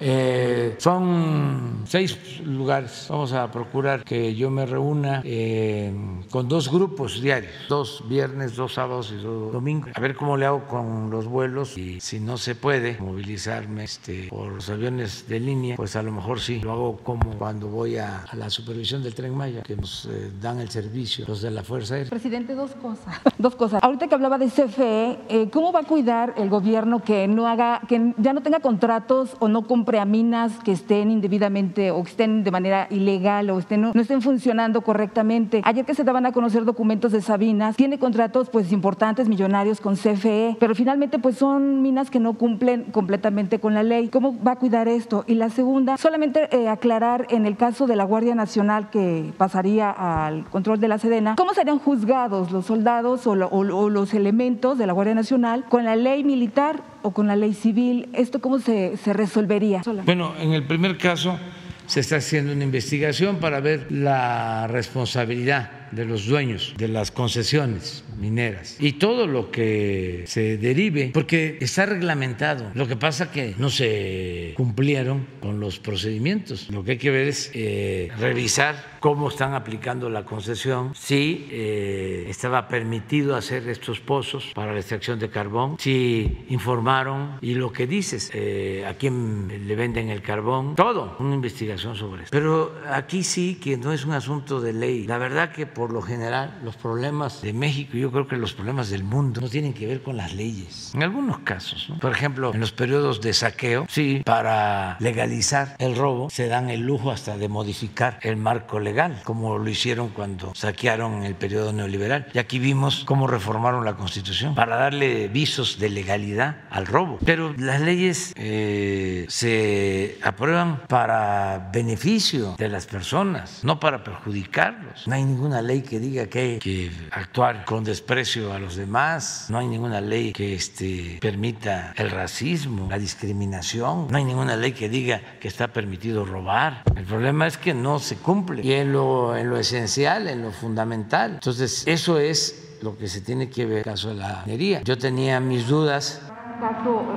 Eh, son seis lugares. Vamos a procurar que yo me reúna eh, con dos grupos diarios, dos viernes, dos sábados y dos domingos. A ver cómo le hago con los vuelos y si no se puede movilizarme este, por los aviones de línea, pues a lo mejor sí. Lo hago como cuando voy a, la supervisión del tren Maya, que nos eh, dan el servicio los de la Fuerza Aérea. Presidente, dos cosas. dos cosas. Ahorita que hablaba de CFE, ¿cómo va a cuidar el gobierno que no haga, que ya no tenga contratos o no minas que estén indebidamente o que estén de manera ilegal o estén, no, estén funcionando correctamente. Ayer que se daban a conocer documentos de Sabinas, tiene contratos pues importantes, millonarios con CFE, pero finalmente pues son minas que no cumplen completamente con la ley. ¿Cómo va a cuidar esto? Y la segunda, solamente eh, aclarar en el caso de la Guardia Nacional que pasaría al control de la Sedena, ¿cómo serían juzgados los soldados o, o los elementos de la Guardia Nacional con la ley militar o con la ley civil? ¿Esto cómo se, se resolvería? Bueno, en el primer caso se está haciendo una investigación para ver la responsabilidad de los dueños de las concesiones mineras y todo lo que se derive, porque está reglamentado. Lo que pasa que no se cumplieron con los procedimientos. Lo que hay que ver es eh, revisar cómo están aplicando la concesión, si eh, estaba permitido hacer estos pozos para la extracción de carbón, si informaron y lo que dices, eh, a quién le venden el carbón, todo, una investigación sobre eso. Pero aquí sí que no es un asunto de ley. La verdad que por lo general los problemas de México, yo creo que los problemas del mundo no tienen que ver con las leyes. En algunos casos, por ejemplo, en los periodos de saqueo, sí, para legalizar el robo se dan el lujo hasta de modificar el marco legal, como lo hicieron cuando saquearon el periodo neoliberal. Y aquí vimos cómo reformaron la Constitución para darle visos de legalidad al robo. Pero las leyes eh, se aprueban para beneficio de las personas, no para perjudicarlos. No hay ninguna que diga que hay que actuar con desprecio a los demás, no hay ninguna ley que este, permita el racismo, la discriminación, no hay ninguna ley que diga que está permitido robar. El problema es que no se cumple y en lo, en lo esencial, en lo fundamental. Entonces, eso es lo que se tiene que ver en el caso de la minería. Yo tenía mis dudas.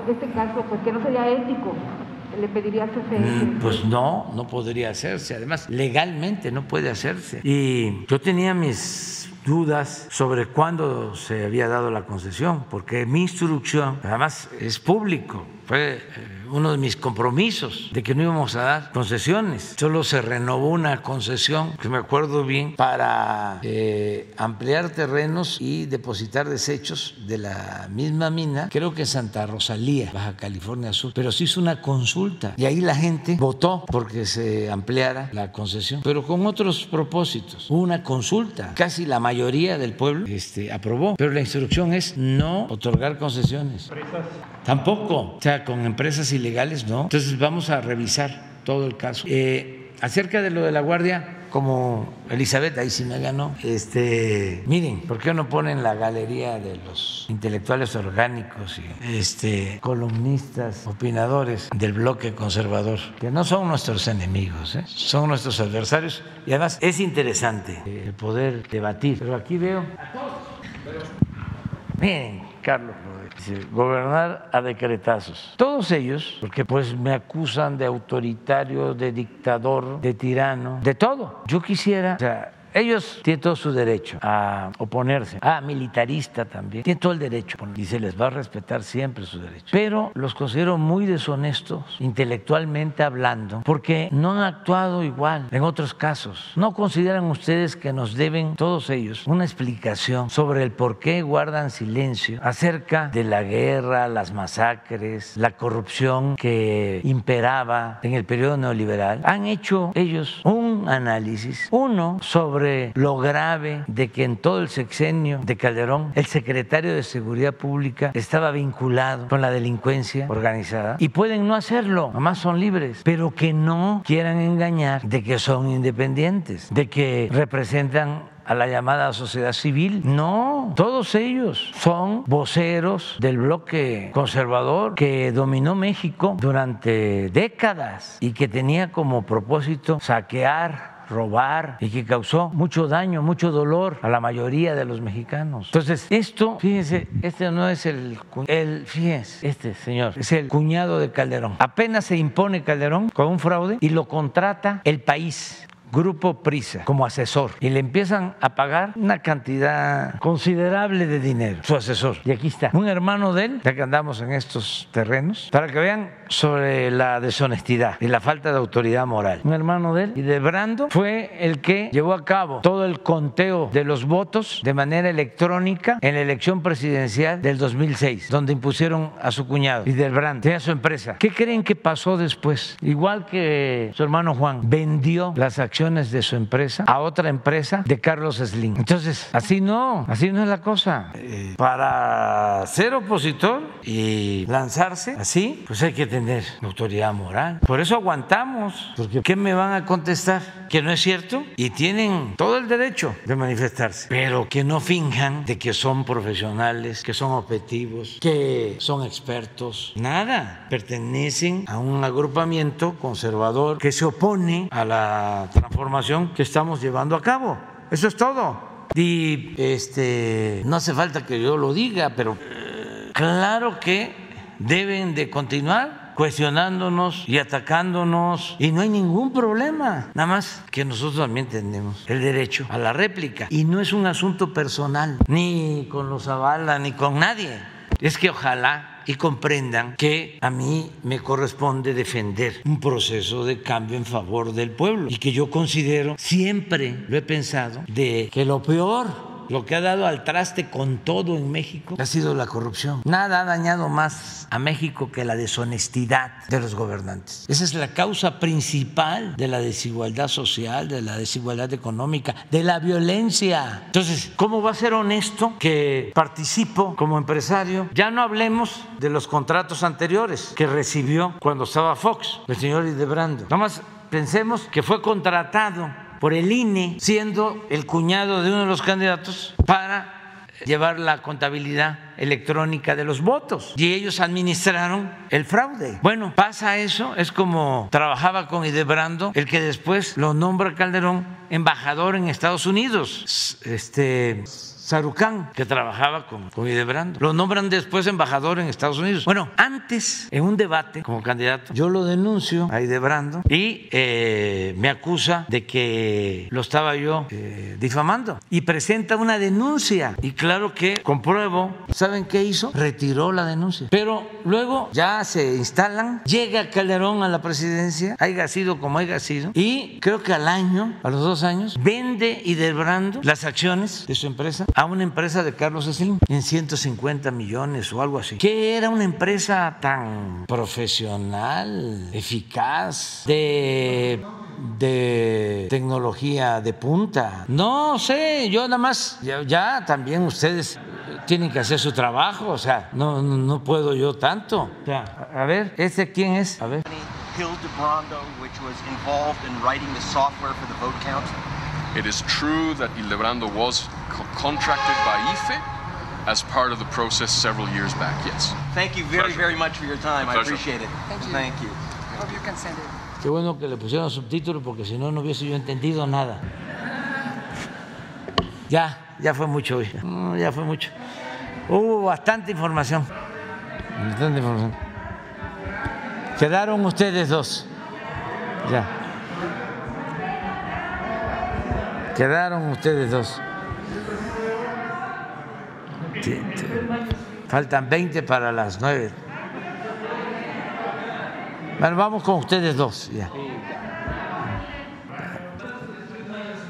este caso, pues que no sería ético le pediría mm, Pues no, no podría hacerse. Además, legalmente no puede hacerse. Y yo tenía mis dudas sobre cuándo se había dado la concesión, porque mi instrucción, además, es público, eh, uno de mis compromisos de que no íbamos a dar concesiones. Solo se renovó una concesión, que me acuerdo bien, para eh, ampliar terrenos y depositar desechos de la misma mina, creo que Santa Rosalía, Baja California Sur, pero se hizo una consulta y ahí la gente votó porque se ampliara la concesión, pero con otros propósitos. Hubo una consulta, casi la mayoría del pueblo este, aprobó, pero la instrucción es no otorgar concesiones. Tampoco, o sea, con empresas ilegales no. Entonces vamos a revisar todo el caso. Eh, acerca de lo de la guardia, como Elizabeth, ahí sí me ganó, este, miren, ¿por qué no ponen la galería de los intelectuales orgánicos y este, columnistas, opinadores del bloque conservador, que no son nuestros enemigos, ¿eh? son nuestros adversarios? Y además es interesante el poder debatir, pero aquí veo a todos. Miren, Carlos gobernar a decretazos. Todos ellos, porque pues me acusan de autoritario, de dictador, de tirano, de todo. Yo quisiera, ellos tienen todo su derecho a oponerse. Ah, militarista también. Tienen todo el derecho y se les va a respetar siempre su derecho. Pero los considero muy deshonestos, intelectualmente hablando, porque no han actuado igual en otros casos. ¿No consideran ustedes que nos deben todos ellos una explicación sobre el por qué guardan silencio acerca de la guerra, las masacres, la corrupción que imperaba en el periodo neoliberal? Han hecho ellos un análisis, uno sobre lo grave de que en todo el sexenio de Calderón el secretario de Seguridad Pública estaba vinculado con la delincuencia organizada y pueden no hacerlo, además son libres, pero que no quieran engañar de que son independientes, de que representan a la llamada sociedad civil. No, todos ellos son voceros del bloque conservador que dominó México durante décadas y que tenía como propósito saquear robar y que causó mucho daño, mucho dolor a la mayoría de los mexicanos. Entonces, esto, fíjense, este no es el, el fíjense, este señor, es el cuñado de Calderón. Apenas se impone Calderón con un fraude y lo contrata el país Grupo Prisa como asesor y le empiezan a pagar una cantidad considerable de dinero, su asesor. Y aquí está, un hermano de él, ya que andamos en estos terrenos, para que vean sobre la deshonestidad y la falta de autoridad moral. Un hermano de él y de Brando fue el que llevó a cabo todo el conteo de los votos de manera electrónica en la elección presidencial del 2006, donde impusieron a su cuñado y del Brando, tenía su empresa. ¿Qué creen que pasó después? Igual que su hermano Juan, vendió las acciones de su empresa a otra empresa de Carlos Slim. Entonces, así no, así no es la cosa. Eh, para ser opositor y lanzarse así, pues hay que tener autoridad moral. Por eso aguantamos, porque ¿qué me van a contestar? Que no es cierto y tienen todo el derecho de manifestarse, pero que no finjan de que son profesionales, que son objetivos, que son expertos. Nada, pertenecen a un agrupamiento conservador que se opone a la transformación formación que estamos llevando a cabo. Eso es todo. Y este, no hace falta que yo lo diga, pero eh, claro que deben de continuar cuestionándonos y atacándonos y no hay ningún problema. Nada más que nosotros también tenemos el derecho a la réplica y no es un asunto personal, ni con los Zavala, ni con nadie. Es que ojalá y comprendan que a mí me corresponde defender un proceso de cambio en favor del pueblo y que yo considero, siempre lo he pensado, de que lo peor lo que ha dado al traste con todo en México ha sido la corrupción. Nada ha dañado más a México que la deshonestidad de los gobernantes. Esa es la causa principal de la desigualdad social, de la desigualdad económica, de la violencia. Entonces, ¿cómo va a ser honesto que participo como empresario? Ya no hablemos de los contratos anteriores que recibió cuando estaba Fox, el señor Idebrando. Nada más pensemos que fue contratado por el INE, siendo el cuñado de uno de los candidatos, para llevar la contabilidad electrónica de los votos y ellos administraron el fraude. Bueno, pasa eso, es como trabajaba con Idebrando, el que después lo nombra Calderón embajador en Estados Unidos. Este Sarucán, que trabajaba con, con Idebrando. Lo nombran después embajador en Estados Unidos. Bueno, antes, en un debate como candidato, yo lo denuncio a Idebrando y eh, me acusa de que lo estaba yo eh, difamando. Y presenta una denuncia. Y claro que compruebo, ¿saben qué hizo? Retiró la denuncia. Pero luego ya se instalan, llega Calderón a la presidencia, haya sido como haya sido, y creo que al año, a los dos años, vende Idebrando las acciones de su empresa a una empresa de Carlos Slim en 150 millones o algo así. Que era una empresa tan profesional, eficaz, de de tecnología de punta. No sé, yo nada más, ya, también ustedes tienen que hacer su trabajo, o sea, no, no, puedo yo tanto. a ver, ¿este quién es? A ver. Hildebrando, which was involved in writing the software for the vote count. It is true that Hildebrando was contracted by IFE as part of the process several years back, yes. Thank you very, very much for your time. I appreciate it. Thank you. Thank you. I hope you can send it. Qué bueno que le pusieron subtítulos porque si no, no hubiese yo entendido nada. Ya, ya fue mucho hoy. ya fue mucho. Hubo bastante información. Bastante información. Quedaron ustedes dos. Ya. Quedaron ustedes dos. Faltan 20 para las 9. Bueno, vamos con ustedes dos. Ya.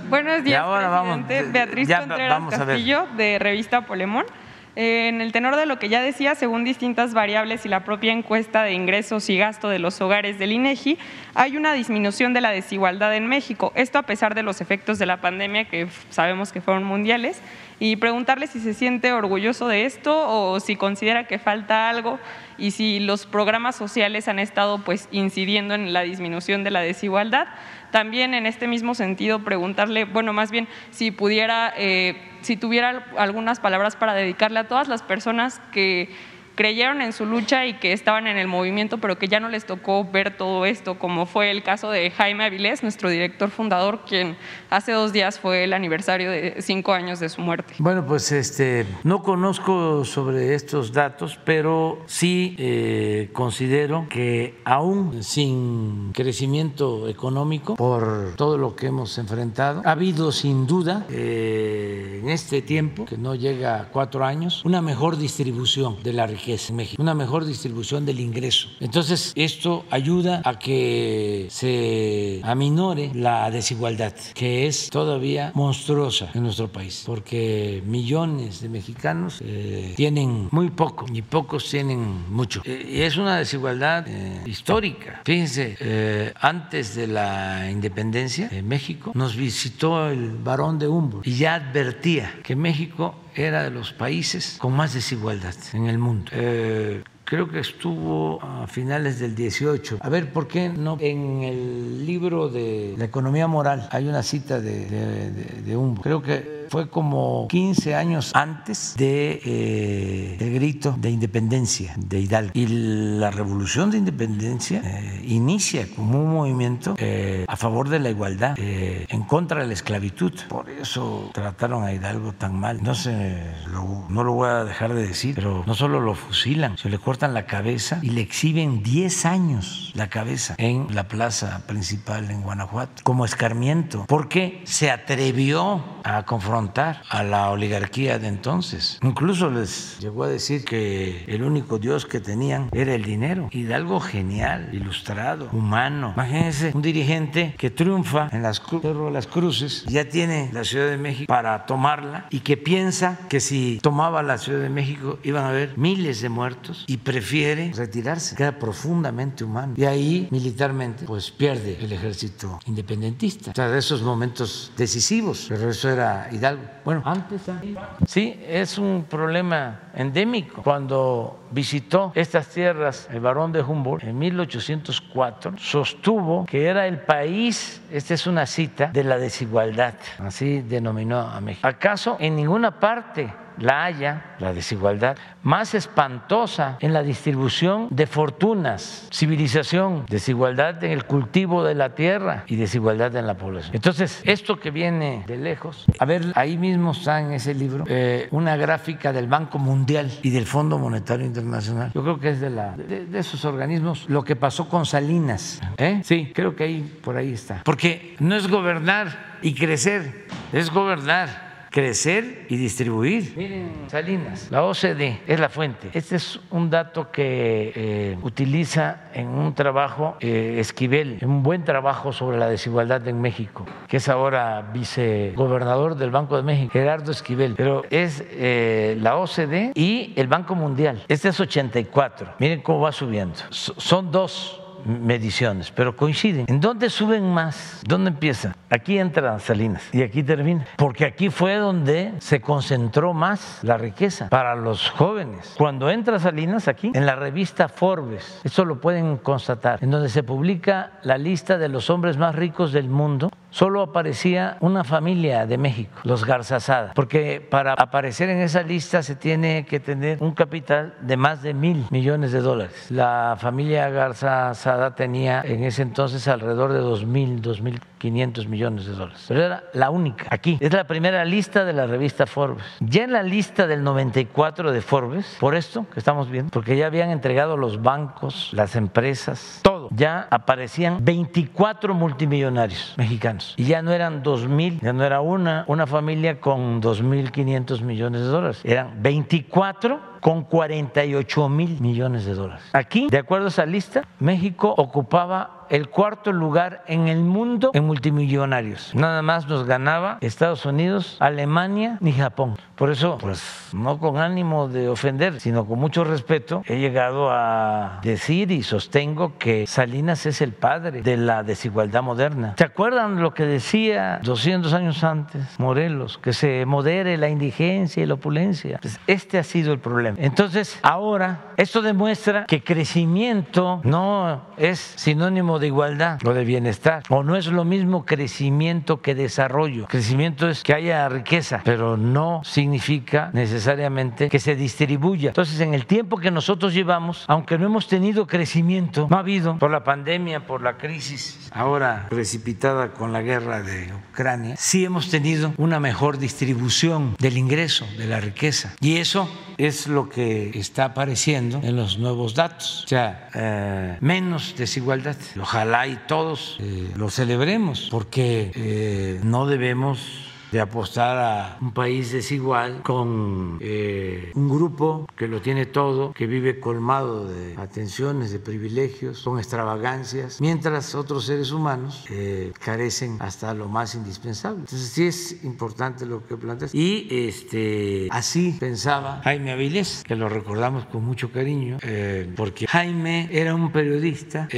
Buenos días, presidente. Beatriz Contreras Castillo, de Revista Polemón. En el tenor de lo que ya decía, según distintas variables y la propia encuesta de ingresos y gasto de los hogares del INEGI, hay una disminución de la desigualdad en México. Esto a pesar de los efectos de la pandemia que sabemos que fueron mundiales. Y preguntarle si se siente orgulloso de esto o si considera que falta algo y si los programas sociales han estado pues incidiendo en la disminución de la desigualdad. También en este mismo sentido preguntarle, bueno, más bien si pudiera, eh, si tuviera algunas palabras para dedicarle a todas las personas que creyeron en su lucha y que estaban en el movimiento, pero que ya no les tocó ver todo esto, como fue el caso de Jaime Avilés, nuestro director fundador, quien hace dos días fue el aniversario de cinco años de su muerte. Bueno, pues este, no conozco sobre estos datos, pero sí eh, considero que aún sin crecimiento económico, por todo lo que hemos enfrentado, ha habido sin duda eh, en este tiempo, que no llega a cuatro años, una mejor distribución de la riqueza en México, una mejor distribución del ingreso. Entonces, esto ayuda a que se aminore la desigualdad, que es todavía monstruosa en nuestro país, porque millones de mexicanos eh, tienen muy poco y pocos tienen mucho. Eh, es una desigualdad eh, histórica. Fíjense, antes de la independencia de México, nos visitó el varón de Humboldt y ya advertía que México era de los países con más desigualdad en el mundo. Eh, creo que estuvo a finales del 18. A ver, ¿por qué no? En el libro de la economía moral hay una cita de, de, Humboldt. Creo que fue como 15 años antes de eh, el grito de independencia de Hidalgo. Y la revolución de independencia eh, inicia como un movimiento eh, a favor de la igualdad, en contra de la esclavitud. Por eso trataron a Hidalgo tan mal. No sé, no lo voy a dejar de decir, pero no solo lo fusilan, se le cortan la cabeza y le exhiben 10 años la cabeza en la plaza principal en Guanajuato como escarmiento, porque se atrevió a confrontar a la oligarquía de entonces. Incluso les llegó a decir que el único Dios que tenían era el dinero. Y de algo genial, ilustrado, humano. Imagínense un dirigente que triunfa en las, las Cruces, ya tiene la Ciudad de México para tomarla y que piensa que si tomaba la Ciudad de México iban a haber miles de muertos y prefiere retirarse. Queda profundamente humano. Y ahí militarmente pues pierde el ejército independentista. O sea, de esos momentos decisivos. Pero eso era Hidalgo bueno, antes. Sí, es un problema endémico. Cuando visitó estas tierras el barón de Humboldt en 1804, sostuvo que era el país, esta es una cita, de la desigualdad. Así denominó a México. ¿Acaso en ninguna parte la haya, la desigualdad, más espantosa en la distribución de fortunas, civilización, desigualdad en el cultivo de la tierra y desigualdad en la población. Entonces, esto que viene de lejos, a ver, ahí mismo está en ese libro eh, una gráfica del Banco Mundial y del Fondo Monetario Internacional. Yo creo que es de, la, de, esos organismos lo que pasó con Salinas. ¿eh? Sí, creo que ahí por ahí está. Porque no es gobernar y crecer, es gobernar crecer y distribuir. Miren, Salinas, la OCDE es la fuente. Este es un dato que eh, utiliza en un trabajo eh, Esquivel, un buen trabajo sobre la desigualdad en México, que es ahora vicegobernador del Banco de México, Gerardo Esquivel. Pero es eh, la OCDE y el Banco Mundial. Este es 84. Miren cómo va subiendo. son dos mediciones, pero coinciden. ¿En dónde suben más? ¿Dónde empieza? Aquí entra Salinas y aquí termina. Porque aquí fue donde se concentró más la riqueza para los jóvenes. Cuando entra Salinas aquí, en la revista Forbes, eso lo pueden constatar, en donde se publica la lista de los hombres más ricos del mundo, solo aparecía una familia de México, los Garzazada, porque para aparecer en esa lista se tiene que tener un capital de más de mil millones de dólares. La familia Garzazada tenía en ese entonces alrededor de dos mil, dos mil quinientos millones de dólares, pero era la única. Aquí es la primera lista de la revista Forbes. Ya en la lista del 94 de Forbes, por esto que estamos viendo, porque ya habían entregado los bancos, las empresas, todo, ya aparecían 24 multimillonarios mexicanos y ya no eran dos mil, ya no era una, una familia con dos mil quinientos millones de dólares, eran 24 con 48 mil millones de dólares. Aquí, de acuerdo a esa lista, México ocupaba el cuarto lugar en el mundo en multimillonarios. Nada más nos ganaba Estados Unidos, Alemania ni Japón. Por eso, pues no con ánimo de ofender, sino con mucho respeto, he llegado a decir y sostengo que Salinas es el padre de la desigualdad moderna. ¿Se acuerdan lo que decía 200 años antes Morelos? Que se modere la indigencia y la opulencia. Pues este ha sido el problema. Entonces, ahora, esto demuestra que crecimiento no es sinónimo de igualdad o de bienestar. O no es lo mismo crecimiento que desarrollo. Crecimiento es que haya riqueza, pero no significa necesariamente que se distribuya. Entonces, en el tiempo que nosotros llevamos, aunque no hemos tenido crecimiento, no ha habido por la pandemia, por la crisis ahora precipitada con la guerra de Ucrania, sí hemos tenido una mejor distribución del ingreso, de la riqueza. Y eso es lo que está apareciendo en los nuevos datos. O sea, eh, menos desigualdad. Ojalá y todos eh, lo celebremos, porque eh, no debemos de apostar a un país desigual con eh, un grupo que lo tiene todo, que vive colmado de atenciones, de privilegios, con extravagancias, mientras otros seres humanos eh, carecen hasta lo más indispensable. Entonces sí es importante lo que planteas. Y este, así pensaba Jaime Avilés, que lo recordamos con mucho cariño, eh, porque Jaime era un periodista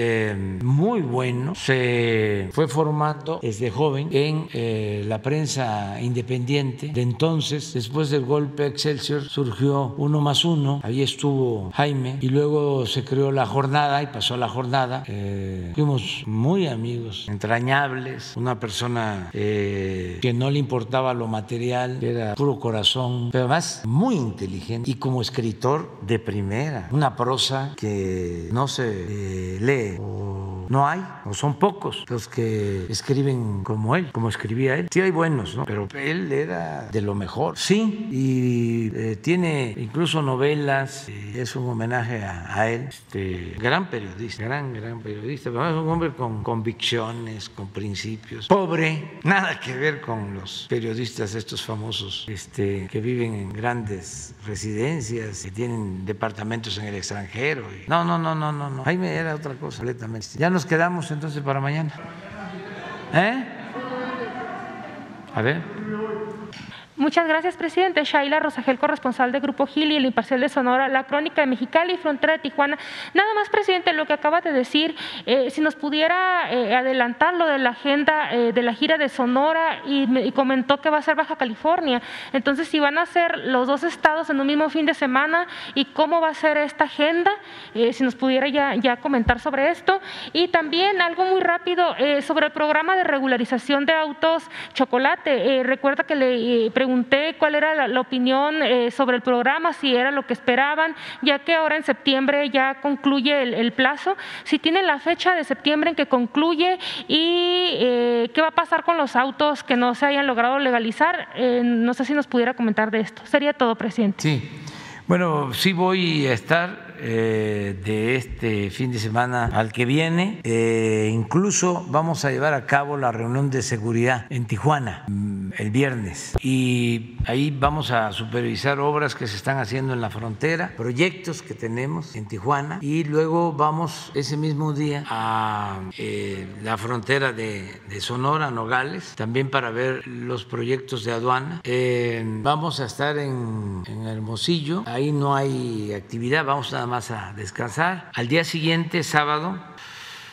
muy bueno, se fue formando desde joven en la prensa independiente de entonces. Después del golpe Excelsior surgió uno más uno, ahí estuvo Jaime y luego se creó la jornada y pasó la jornada. Eh, fuimos muy amigos, entrañables, una persona eh, que no le importaba lo material, que era puro corazón, pero además muy inteligente y como escritor de primera, una prosa que no se eh, lee o no hay, o son pocos los que escriben como él, como escribía él. Sí hay buenos, ¿no? Pero él era de lo mejor, sí, y eh, tiene incluso novelas, es un homenaje a, él, este, gran periodista, gran, gran periodista, pero es un hombre con convicciones, con principios, pobre, nada que ver con los periodistas estos famosos este, que viven en grandes residencias, que tienen departamentos en el extranjero. no, no, no, no, no, no, Jaime era otra cosa completamente. Ya nos quedamos entonces para mañana. ¿Eh? A ver. Muchas gracias, presidente. Shaila Rosagel, corresponsal de Grupo Gil y el Imparcial de Sonora, La Crónica de Mexicali Frontera de Tijuana. Nada más, presidente, lo que acaba de decir, eh, si nos pudiera eh, adelantar lo de la agenda eh, de la gira de Sonora y, comentó que va a ser Baja California. Entonces, si van a ser los dos estados en un mismo fin de semana y cómo va a ser esta agenda, si nos pudiera ya, ya, comentar sobre esto. Y también algo muy rápido sobre el programa de regularización de autos chocolate. recuerda que le pregunté cuál era la, opinión eh, sobre el programa, si era lo que esperaban, ya que ahora en septiembre ya concluye el, plazo, si tienen la fecha de septiembre en que concluye y eh, qué va a pasar con los autos que no se hayan logrado legalizar. Eh, no sé si nos pudiera comentar de esto. Sería todo, presidente. Sí. Bueno, sí voy a estar eh, de este fin de semana al que viene. Eh, incluso vamos a llevar a cabo la reunión de seguridad en Tijuana mm, el viernes y ahí vamos a supervisar obras que se están haciendo en la frontera, proyectos que tenemos en Tijuana y luego vamos ese mismo día a eh, la frontera de, Sonora, Nogales, también para ver los proyectos de aduana. vamos a estar en, en Hermosillo, ahí no hay actividad, vamos nada más a descansar. Al día siguiente, sábado,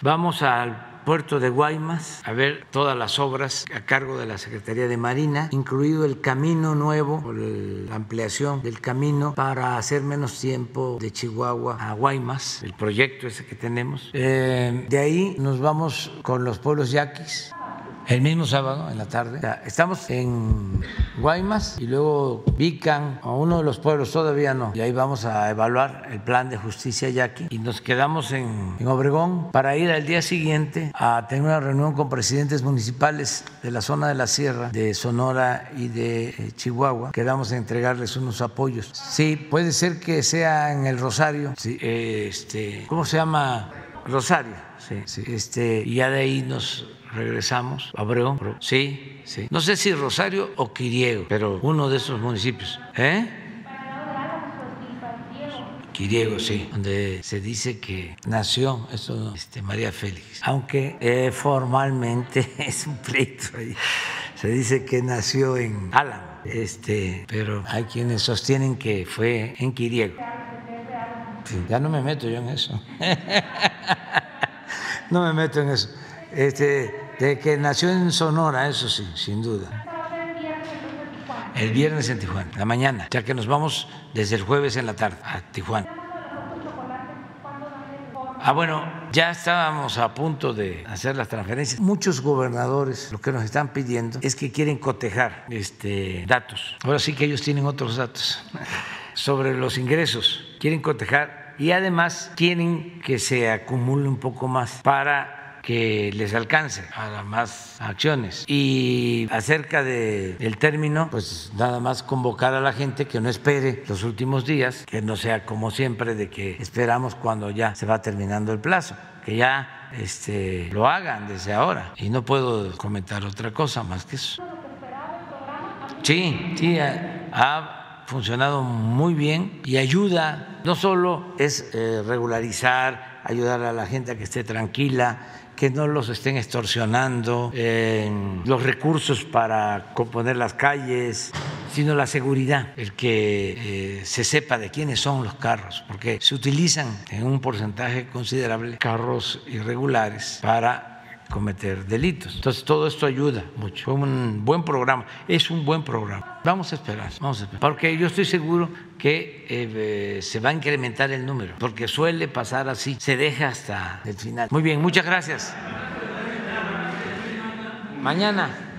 vamos al puerto de Guaymas a ver todas las obras a cargo de la Secretaría de Marina, incluido el camino nuevo, la ampliación del camino para hacer menos tiempo de Chihuahua a Guaymas, el proyecto ese que tenemos. Eh, de ahí nos vamos con los pueblos yaquis el mismo sábado en la tarde. Estamos en Guaymas y luego Vican, a uno de los pueblos, todavía no. Y ahí vamos a evaluar el plan de justicia yaqui. Y nos quedamos en, Obregón para ir al día siguiente a tener una reunión con presidentes municipales de la zona de la sierra, de Sonora y de eh, Chihuahua. Quedamos a entregarles unos apoyos. Sí, puede ser que sea en el Rosario. Sí, este, ¿Cómo se llama? Rosario. Sí, sí. Este, y ya de ahí nos regresamos a Obregón. Sí, sí. No sé si Rosario o Quiriego, pero uno de esos municipios. ¿Eh? Quiriego, sí, donde se dice que nació eso, este, María Félix, aunque eh, formalmente es un pleito ahí. Se dice que nació en Álamo, este, pero hay quienes sostienen que fue en Quiriego. Sí, ya no me meto yo en eso. no me meto en eso. Este, de que nació en Sonora, eso sí, sin duda. El viernes en Tijuana, la mañana, ya que nos vamos desde el jueves en la tarde a Tijuana. Ah, bueno, ya estábamos a punto de hacer las transferencias. Muchos gobernadores lo que nos están pidiendo es que quieren cotejar este, datos. Ahora sí que ellos tienen otros datos sobre los ingresos. Quieren cotejar y además quieren que se acumule un poco más para que les alcance para más acciones. Y acerca del término, pues nada más convocar a la gente que no espere los últimos días, que no sea como siempre de que esperamos cuando ya se va terminando el plazo, que ya este, lo hagan desde ahora. Y no puedo comentar otra cosa más que eso. Sí, sí, ha funcionado muy bien y ayuda, no solo es eh, regularizar, ayudar a la gente a que esté tranquila, que no los estén extorsionando, los recursos para componer las calles, sino la seguridad, el que eh, se sepa de quiénes son los carros, porque se utilizan en un porcentaje considerable carros irregulares para cometer delitos. Entonces todo esto ayuda mucho. Fue un buen programa, es un buen programa. Vamos a esperar, vamos a esperar. Porque yo estoy seguro que eh, se va a incrementar el número, porque suele pasar así, se deja hasta el final. Muy bien, muchas gracias. Mañana.